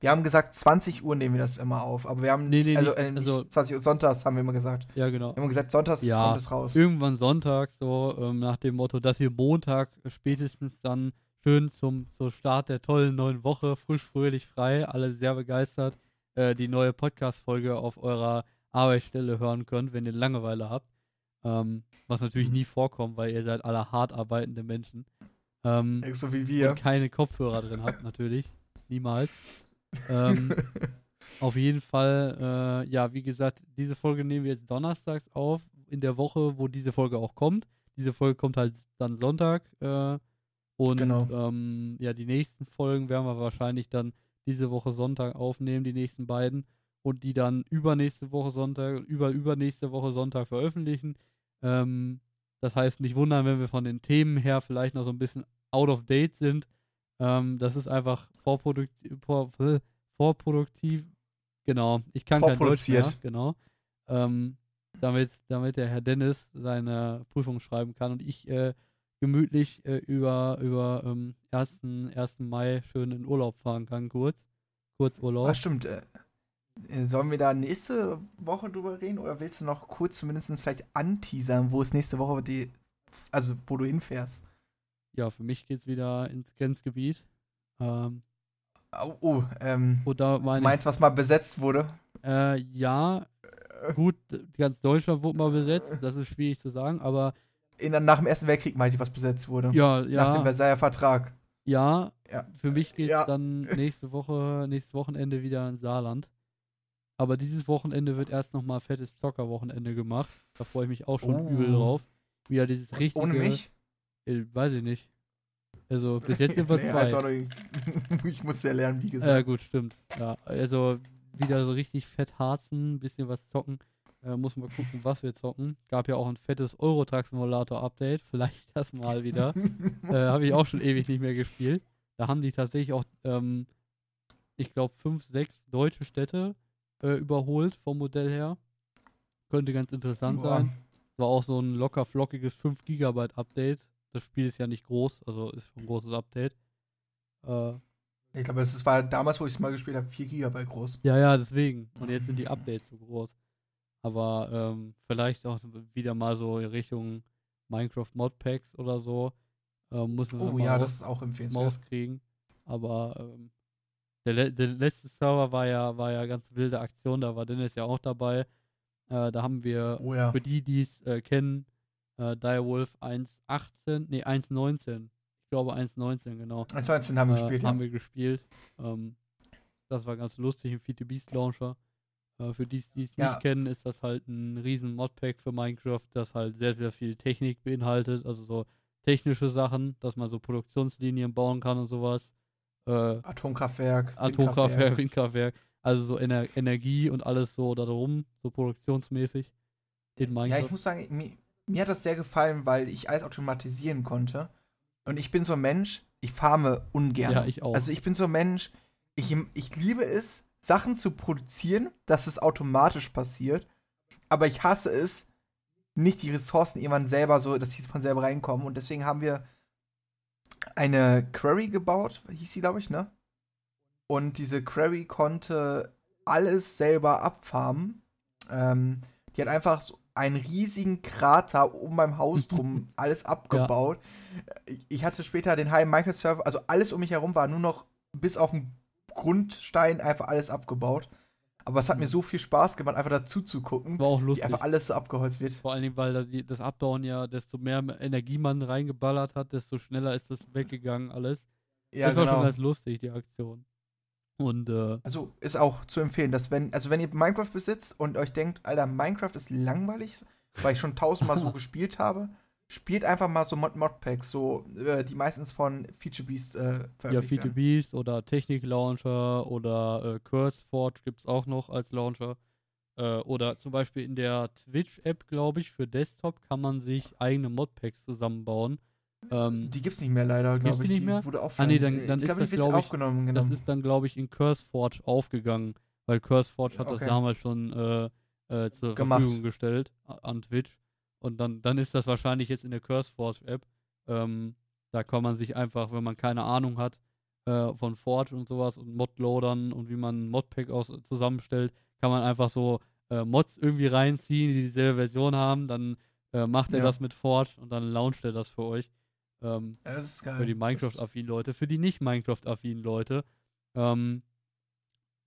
Wir haben gesagt, 20 Uhr nehmen wir das immer auf. Aber wir haben Nee, nicht, nee, also, äh, nicht also- 20 Uhr sonntags haben wir immer gesagt. Ja, genau. Wir haben gesagt, sonntags Ja, kommt es raus. irgendwann Sonntag, so ähm, nach dem Motto, dass ihr Montag spätestens dann schön zum, zum Start der tollen neuen Woche, frisch, fröhlich, frei, alle sehr begeistert, äh, die neue Podcast-Folge auf eurer Arbeitsstelle hören könnt, wenn ihr Langeweile habt. Ähm, was natürlich Mhm. nie vorkommt, weil ihr seid alle hart arbeitende Menschen. Ähm, So wie wir. und keine Kopfhörer drin habt, natürlich. Niemals. Ähm, auf jeden Fall, äh, ja, wie gesagt, diese Folge nehmen wir jetzt donnerstags auf, in der Woche, wo diese Folge auch kommt. Diese Folge kommt halt dann Sonntag. Äh, und Genau. ähm, ja, die nächsten Folgen werden wir wahrscheinlich dann diese Woche Sonntag aufnehmen, die nächsten beiden. Und die dann übernächste Woche Sonntag, über übernächste Woche Sonntag veröffentlichen. Ähm, das heißt, nicht wundern, wenn wir von den Themen her vielleicht noch so ein bisschen out of date sind. Ähm, das ist einfach vorproduktiv, vor, äh, vorproduktiv. Genau, ich kann kein Deutsch mehr. Genau. Ähm, damit, damit der Herr Dennis seine Prüfung schreiben kann und ich äh, gemütlich äh, über, über ähm, 1. 1. Mai schön in Urlaub fahren kann, kurz. Kurzurlaub. Ah, stimmt. Äh, äh, sollen wir da nächste Woche drüber reden oder willst du noch kurz zumindest vielleicht anteasern, wo es nächste Woche die, also wo du hinfährst? Ja, für mich geht's wieder ins Grenzgebiet. Ähm, Oh, oh ähm, wo da du meine meinst, was mal besetzt wurde? Äh, ja, gut, ganz Deutschland wurde mal besetzt, das ist schwierig zu sagen, aber In, nach dem Ersten Weltkrieg meinte ich, was besetzt wurde. ja, Nach dem ja, Versailler Vertrag. ja, Ja. für mich geht es Ja. dann nächste Woche, nächstes Wochenende wieder ins Saarland. Aber dieses Wochenende wird erst nochmal fettes Zockerwochenende gemacht. Da freue ich mich auch schon Oh. übel drauf. Wieder dieses richtige. Ohne mich? Äh, weiß ich nicht. Also bis jetzt sind wir Nee, zwei. also, ich muss ja lernen, wie Ja, gesagt. gut, stimmt. Ja, also wieder so richtig fett harzen, ein bisschen was zocken. Äh, muss mal gucken, was wir zocken. Gab ja auch ein fettes Eurotruck-Simulator-Update. Vielleicht das mal wieder. äh, Habe ich auch schon ewig nicht mehr gespielt. Da haben die tatsächlich auch, ähm, ich glaube, fünf, sechs deutsche Städte äh, überholt vom Modell her. Könnte ganz interessant Boah. sein. War auch so ein locker flockiges 5 GB Update. Das Spiel ist ja nicht groß, also ist schon ein großes Update. Äh, Ich glaube, es war damals, wo ich es mal gespielt habe, 4 GB groß. ja, ja, deswegen. Und jetzt sind die Updates so groß. Aber ähm, vielleicht auch wieder mal so in Richtung Minecraft Modpacks oder so. Ähm, muss man Oh mal ja, raus- das ist auch empfehlenswert. Maus kriegen. Aber ähm, der, der letzte Server war ja, war ja ganz wilde Aktion, da war Dennis ja auch dabei. Äh, da haben wir, Oh ja. für die, die es äh, kennen, äh, Direwolf 1.18, nee, 1.19. Ich glaube 1.19, genau. 1.19 haben wir äh, gespielt, haben ja. wir gespielt. Ähm, das war ganz lustig im Feed Beast Launcher. Für die, die es Ja. nicht kennen, ist das halt ein riesen Modpack für Minecraft, das halt sehr, sehr viel Technik beinhaltet. Also so technische Sachen, dass man so Produktionslinien bauen kann und sowas. Äh, Atomkraftwerk. Atomkraftwerk, Windkraftwerk. Also so Ener Energie und alles so darum, so produktionsmäßig in Ja, Minecraft. ich muss sagen, mir, mir hat das sehr gefallen, weil ich alles automatisieren konnte. Und ich bin so ein Mensch, ich farme ungern. Ja, ich auch. Also ich bin so ein Mensch, ich, ich liebe es, Sachen zu produzieren, dass es automatisch passiert. Aber ich hasse es, nicht die Ressourcen irgendwann selber so, dass sie von selber reinkommen. Und deswegen haben wir eine Query gebaut, hieß sie, glaube ich, ne? Und diese Query konnte alles selber abfarmen. Ähm, die hat einfach so einen riesigen Krater um mein Haus drum alles abgebaut. Ich- Ich hatte später den High Minecraft Server, also alles um mich herum war nur noch bis auf den Grundstein einfach alles abgebaut. Aber es hat mir so viel Spaß gemacht, einfach dazu zu gucken, war auch wie lustig. einfach alles so abgeholzt wird. Vor allen Dingen, weil das, das Abbauen ja, desto mehr Energie man reingeballert hat, desto schneller ist das weggegangen alles. Ja, das war schon genau. ganz lustig, die Aktion. Und äh, Also ist auch zu empfehlen, dass wenn, also wenn ihr Minecraft besitzt und euch denkt, Alter, Minecraft ist langweilig, weil ich schon tausendmal so gespielt habe, spielt einfach mal so Mod-Mod-Packs, so, äh, die meistens von Feature Beast äh, ja, werden. Beast oder Technik Launcher oder äh, CurseForge gibt es auch noch als Launcher. Äh, oder zum Beispiel in der Twitch-App, glaube ich, für Desktop kann man sich eigene Modpacks zusammenbauen. Ähm, Die gibt's nicht mehr leider, glaube ich. die nicht mehr? wurde Ah, nee, dann- dann ich glaube, das, die wird aufgenommen, genau. Das ist dann, glaube ich, in CurseForge aufgegangen, weil CurseForge hat das Okay. damals schon äh, äh, zur Gemacht. Verfügung gestellt an Twitch. Und dann, dann ist das wahrscheinlich jetzt in der CurseForge-App. Ähm, da kann man sich einfach, wenn man keine Ahnung hat äh, von Forge und sowas und Modloadern und wie man ein Modpack aus, zusammenstellt, kann man einfach so äh, Mods irgendwie reinziehen, die dieselbe Version haben. Dann äh, macht er Ja. das mit Forge und dann launcht er das für euch. Ähm, ja, das ist geil. für die Minecraft-affinen Leute, für die nicht Minecraft-affinen Leute. Ähm,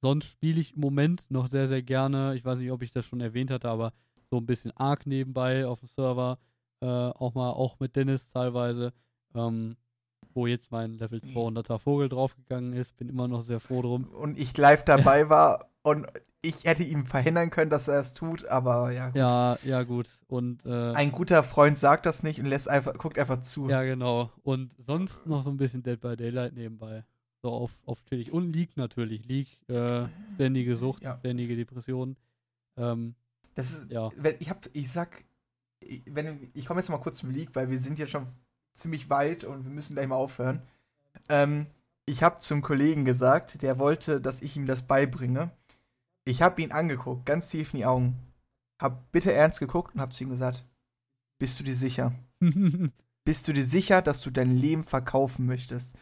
sonst spiele ich im Moment noch sehr, sehr gerne, ich weiß nicht, ob ich das schon erwähnt hatte, aber so ein bisschen Ark nebenbei auf dem Server, äh, auch mal, auch mit Dennis teilweise, ähm, wo jetzt mein Level 200er Vogel draufgegangen ist, bin immer noch sehr froh drum. Und ich live dabei war und ich hätte ihm verhindern können, dass er es tut, aber ja. Gut. Ja, ja, gut. Und äh, Ein guter Freund sagt das nicht und lässt einfach, guckt einfach zu. Ja, genau. Und sonst noch so ein bisschen Dead by Daylight nebenbei. So auf, auf chillig. Und League natürlich. League, äh, ständige Sucht, Ja. ständige Depression. Ähm, Das ist, Ja. wenn, ich hab, ich sag, ich, wenn, ich komme jetzt mal kurz zum League, weil wir sind jetzt schon ziemlich weit und wir müssen gleich mal aufhören. Ähm, ich habe zum Kollegen gesagt, der wollte, dass ich ihm das beibringe. Ich habe ihn angeguckt, ganz tief in die Augen. Hab bitte ernst geguckt und hab zu ihm gesagt, bist du dir sicher? Bist du dir sicher, dass du dein Leben verkaufen möchtest?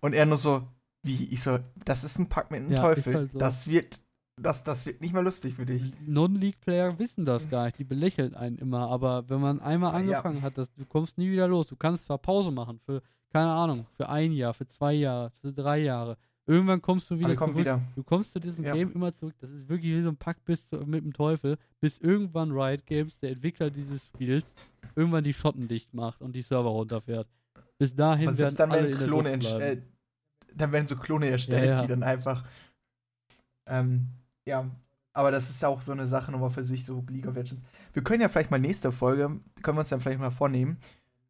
Und er nur so, wie? Ich so, das ist ein Pack mit einem Ja, Teufel. halt so. Das wird, das, das wird nicht mehr lustig für dich. Non-League-Player wissen das gar nicht. Die belächeln einen immer. Aber wenn man einmal Ja. angefangen hat, das, du kommst nie wieder los. Du kannst zwar Pause machen für, keine Ahnung, für ein Jahr, für zwei Jahre, für drei Jahre. Irgendwann kommst du wieder zurück. wieder. Du kommst zu diesem Ja. Game immer zurück. Das ist wirklich wie so ein Pack bis zu, mit dem Teufel, bis irgendwann Riot Games, der Entwickler dieses Spiels, irgendwann die Schotten dicht macht und die Server runterfährt. Bis dahin Aber werden selbst dann werden in der Klone äh, dann werden so Klone erstellt, Ja, ja. die dann einfach. Ähm, ja, aber das ist ja auch so eine Sache nochmal für sich, so League of Legends. Wir können ja vielleicht mal nächste Folge, können wir uns dann vielleicht mal vornehmen,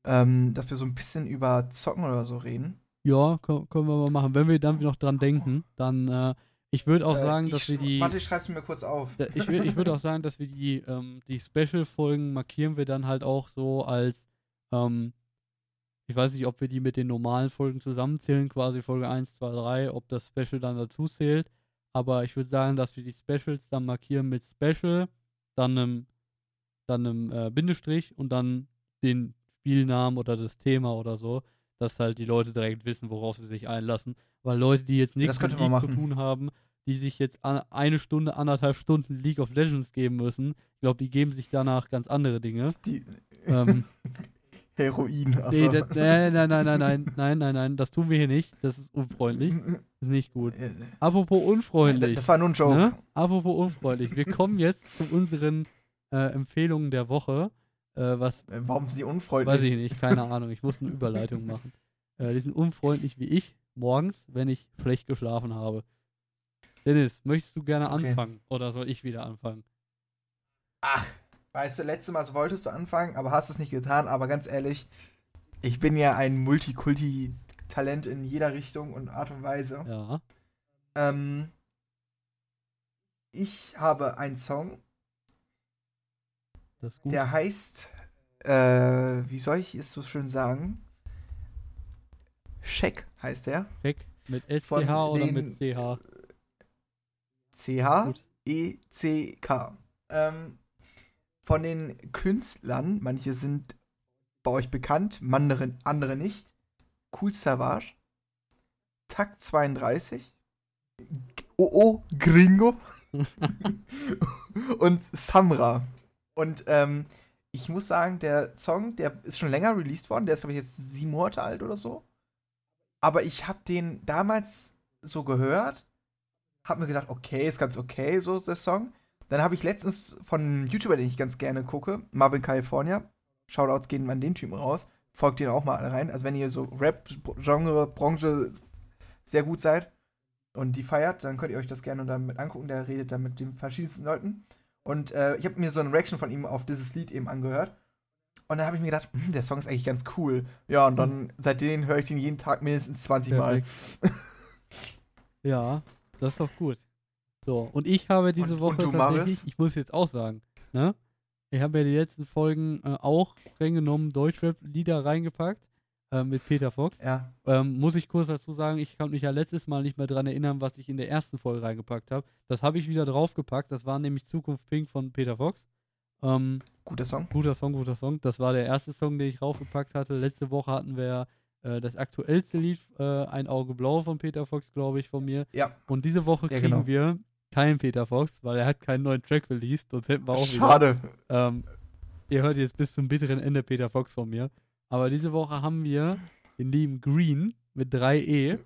ähm, dass wir so ein bisschen über Zocken oder so reden. Ja, können, wir mal machen. Wenn wir dann noch dran denken, dann, äh, ich würde auch Äh, sagen, dass wir die, Warte, ich schreib's mir kurz auf. Ich, würd- ich würde auch sagen, dass wir die, ähm, die Special-Folgen markieren wir dann halt auch so als, ähm, ich weiß nicht, ob wir die mit den normalen Folgen zusammenzählen, quasi Folge 1, 2, 3, ob das Special dann dazu zählt. Aber ich würde sagen, dass wir die Specials dann markieren mit Special, dann einem, dann einem äh, Bindestrich und dann den Spielnamen oder das Thema oder so, dass halt die Leute direkt wissen, worauf sie sich einlassen. Weil Leute, die jetzt nichts mit League zu tun haben, die sich jetzt an, eine Stunde, anderthalb Stunden League of Legends geben müssen, ich glaube, die geben sich danach ganz andere Dinge. Die Ähm, Heroin. nee, Achso. das, nein, nein, nein, nein, nein, nein, nein, nein, das tun wir hier nicht. Das ist unfreundlich. Das ist nicht gut. Äh, Apropos unfreundlich. Das war nur ein Joke. Ne? Apropos unfreundlich. Wir kommen jetzt zu unseren äh, Empfehlungen der Woche. Äh, was Äh, Warum sind die unfreundlich? weiß ich nicht, keine Ahnung. Ich muss eine Überleitung machen. Äh, die sind unfreundlich wie ich morgens, wenn ich schlecht geschlafen habe. Dennis, möchtest du gerne Okay. anfangen oder soll ich wieder anfangen? Ach, weißt du, letztes Mal wolltest du anfangen, aber hast es nicht getan. Aber ganz ehrlich, ich bin ja ein Multikulti-Talent in jeder Richtung und Art und Weise. Ja, Ähm, ich habe einen Song, das ist gut. der heißt, äh, wie soll ich es so schön sagen? Check heißt der. Check. Mit SCH Von oder den- mit CH? C-H. Gut. E-C-K. Ähm, von den Künstlern, manche sind bei euch bekannt, andere, andere nicht. Cool Savage, Takt 32, OO Gringo und Samra. Und ähm, ich muss sagen, der Song, der ist schon länger released worden, der ist glaube ich jetzt sieben Monate alt oder so. Aber ich habe den damals so gehört hab mir gedacht, okay, ist ganz okay, so ist der Song. Dann habe ich letztens von einem YouTuber, den ich ganz gerne gucke, Marvin California, Shoutouts gehen an den Typen raus, folgt den auch mal alle rein. Also wenn ihr so Rap-Genre, Branche sehr gut seid und die feiert, dann könnt ihr euch das gerne damit angucken. Der redet dann mit den verschiedensten Leuten. Und äh, ich habe mir so eine Reaction von ihm auf dieses Lied eben angehört. Und dann habe ich mir gedacht, hm, der Song ist eigentlich ganz cool. Ja, und dann seitdem höre ich den jeden Tag mindestens 20 Mal. Ja, das ist doch gut. So, und ich habe diese Und- Woche und du, tatsächlich, Maris? ich muss jetzt auch sagen, ne? Ich habe ja die letzten Folgen äh, auch streng genommen Deutschrap-Lieder reingepackt äh, mit Peter Fox. Ja. Ähm, muss ich kurz dazu sagen, ich kann mich ja letztes Mal nicht mehr dran erinnern, was ich in der ersten Folge reingepackt habe. Das habe ich wieder draufgepackt. Das war nämlich Zukunft Pink von Peter Fox. Ähm, Guter Song. guter Song, guter Song. Das war der erste Song, den ich raufgepackt hatte. Letzte Woche hatten wir äh, das aktuellste Lied, äh, Ein Auge Blau von Peter Fox, glaube ich, von mir. Ja. Und diese Woche Ja, kriegen genau. wir keinen Peter Fox, weil er hat keinen neuen Track released. Sonst hätten wir auch wieder. Schade. Ähm, ihr hört jetzt bis zum bitteren Ende Peter Fox von mir. Aber diese Woche haben wir den lieben Green mit 3E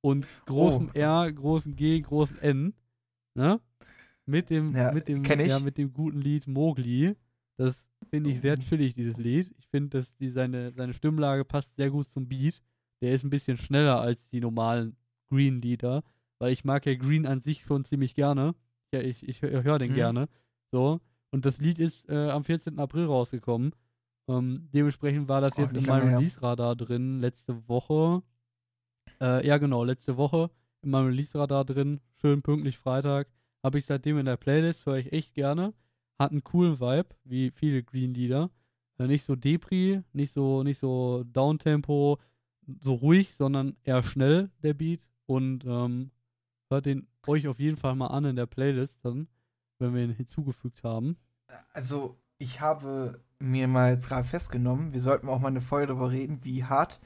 und großem Oh. R, großem G, großem N. Ne? Mit dem, Ja, mit dem, ja, mit dem guten Lied Mowgli. Das finde ich sehr chillig, dieses Lied. Ich finde, dass die, seine, seine Stimmlage passt sehr gut zum Beat. Der ist ein bisschen schneller als die normalen Green-Lieder, weil ich mag ja Green an sich schon ziemlich gerne. Ja, ich, ich höre hör den Mhm. gerne. So. Und das Lied ist äh, am 14. April rausgekommen. Ähm, dementsprechend war das Oh, jetzt in meinem. Release-Radar drin letzte Woche. Äh, ja, genau, letzte Woche in meinem Release-Radar drin. Schön pünktlich Freitag. Habe ich seitdem in der Playlist, höre ich echt gerne. Hat einen coolen Vibe, wie viele Green-Lieder. Äh, nicht so Depri, nicht so, nicht so Downtempo, so ruhig, sondern eher schnell, der Beat. Und ähm, hört den euch auf jeden Fall mal an in der Playlist dann, wenn wir ihn hinzugefügt haben. Also, ich habe mir mal jetzt gerade festgenommen, wir sollten auch mal eine Folge darüber reden, wie hart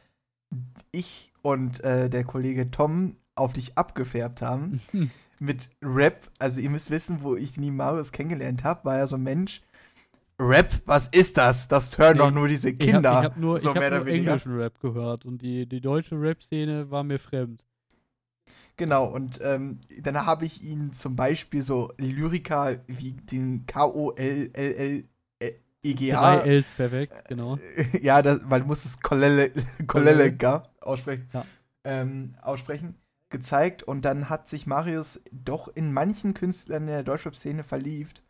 ich und äh, der Kollege Tom auf dich abgefärbt haben mit Rap. Also, ihr müsst wissen, wo ich den Marius kennengelernt habe, war ja so ein Mensch. Rap, was ist das? Das hören Nee, doch nur diese Ich Kinder. habe hab nur, so ich hab nur englischen Rap gehört und die, die deutsche Rap-Szene war mir fremd. Genau, und ähm, dann habe ich ihn zum Beispiel so Lyriker wie den K-O-L-L-L-E-G-H. Drei Ls perfekt, genau. ja, das, weil du musst es Kolele, Kolelega aussprechen, Ja. ähm, aussprechen, gezeigt. Und dann hat sich Marius doch in manchen Künstlern in der Deutschrap-Szene verliebt,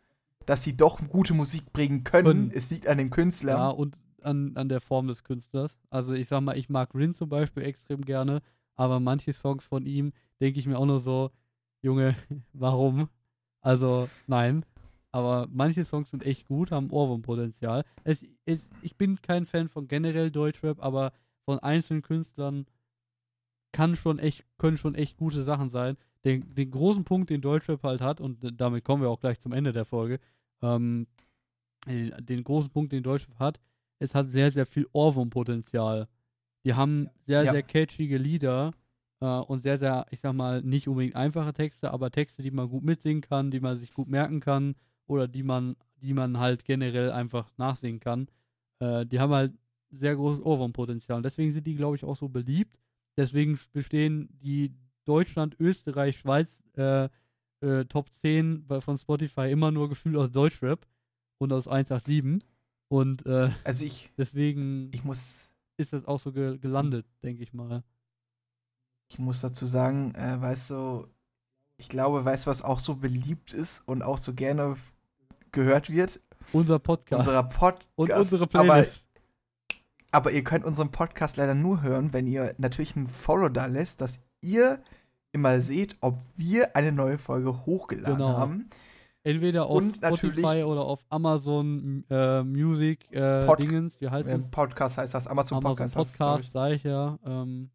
dass sie doch gute Musik bringen können. Können. Es liegt an dem Künstler. Ja, und an, an der Form des Künstlers. Also ich sag mal, ich mag Rin zum Beispiel extrem gerne, aber manche Songs von ihm denke ich mir auch nur so, Junge, warum? Also nein. Aber manche Songs sind echt gut, haben Ohrwurmpotenzial. Es, es, ich bin kein Fan von generell Deutschrap, aber von einzelnen Künstlern kann schon echt, können schon echt gute Sachen sein. Den, den großen Punkt, den Deutschrap halt hat, und damit kommen wir auch gleich zum Ende der Folge, ähm, den großen Punkt, den Deutschrap hat, es hat sehr, sehr viel Ohrwurmpotenzial. Die haben sehr, ja. sehr catchige Lieder und sehr, sehr, ich sag mal, nicht unbedingt einfache Texte, aber Texte, die man gut mitsingen kann, die man sich gut merken kann oder die man, die man halt generell einfach nachsingen kann. Äh, die haben halt sehr großes Ohrwurmpotenzial. Deswegen sind die, glaube ich, auch so beliebt. Deswegen bestehen die Deutschland, Österreich, Schweiz äh, äh, Top 10 von Spotify immer nur gefühlt aus Deutschrap und aus 187. Und äh, also ich, deswegen ich muss, ist das auch so ge gelandet, denke ich mal. Ich muss dazu sagen, äh, weißt du, ich glaube, weißt du, was auch so beliebt ist und auch so gerne gehört wird? Unser Podcast. Unserer Podcast. Und unsere Playlist. Aber, aber ihr könnt unseren Podcast leider nur hören, wenn ihr natürlich ein Follow da lässt, dass ihr immer seht, ob wir eine neue Folge hochgeladen genau. haben. Entweder auf und Spotify oder auf Amazon äh, Music äh, Pod Dingens, wie heißt es? Podcast heißt das, Amazon, Amazon Podcast. Podcast, ich ja. Ähm,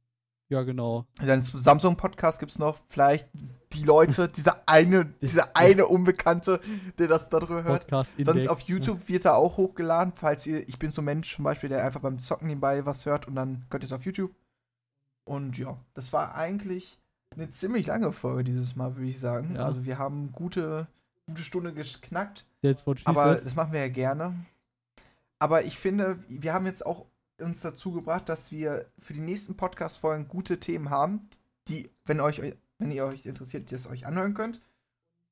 ja, genau. Dann Samsung Podcast gibt es noch vielleicht die Leute, dieser eine, dieser eine Unbekannte, der das darüber hört. Sonst auf YouTube wird er auch hochgeladen, falls ihr, ich bin so ein Mensch zum Beispiel, der einfach beim Zocken nebenbei was hört und dann könnt ihr es auf YouTube. Und ja, das war eigentlich eine ziemlich lange Folge dieses Mal, würde ich sagen. Ja. Also wir haben gute gute Stunde geknackt. aber das machen wir ja gerne. Aber ich finde, wir haben jetzt auch uns dazu gebracht, dass wir für die nächsten Podcast-Folgen gute Themen haben, die, wenn euch, wenn ihr euch interessiert, das euch anhören könnt.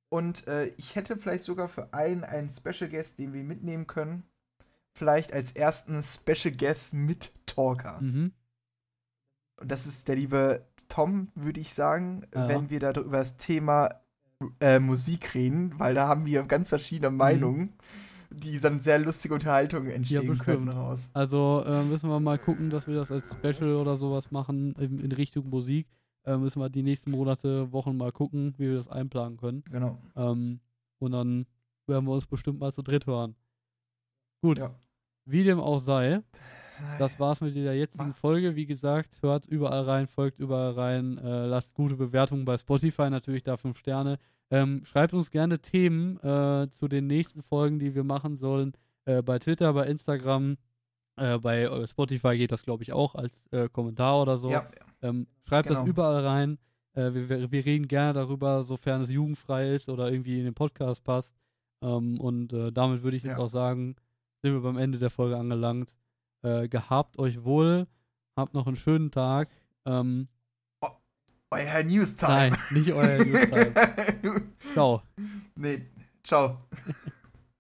Und äh, ich hätte vielleicht sogar für einen einen Special Guest, den wir mitnehmen können. Vielleicht als ersten Special Guest mit Talker. Mhm. Und das ist der liebe Tom, würde ich sagen, ja. wenn wir da über das Thema äh, Musik reden, weil da haben wir ganz verschiedene mhm. Meinungen, mhm. Die dann sehr lustige Unterhaltungen entstehen ja, können raus. Also äh, müssen wir mal gucken, dass wir das als Special oder sowas machen in, in Richtung Musik. Äh, müssen wir die nächsten Monate, Wochen mal gucken, wie wir das einplanen können. Genau. Ähm, und dann werden wir uns bestimmt mal zu dritt hören. Gut. Ja. Wie dem auch sei, das war's mit der jetzigen Folge. Wie gesagt, hört überall rein, folgt überall rein, äh, lasst gute Bewertungen bei Spotify, natürlich da fünf Sterne. Ähm, schreibt uns gerne Themen äh, zu den nächsten Folgen, die wir machen sollen. Äh, bei Twitter, bei Instagram, äh, bei äh, Spotify geht das, glaube ich, auch als äh, Kommentar oder so. Ja. Ähm, schreibt genau. das überall rein. Wir, wir, wir, reden gerne darüber, sofern es jugendfrei ist oder irgendwie in den Podcast passt. Ähm, und damit würde ich jetzt ja. auch sagen, sind wir beim Ende der Folge angelangt. gehabt euch wohl, habt noch einen schönen Tag. Ähm, euer News-Time. Nein, nicht euer News-Time. ciao. Nee, ciao.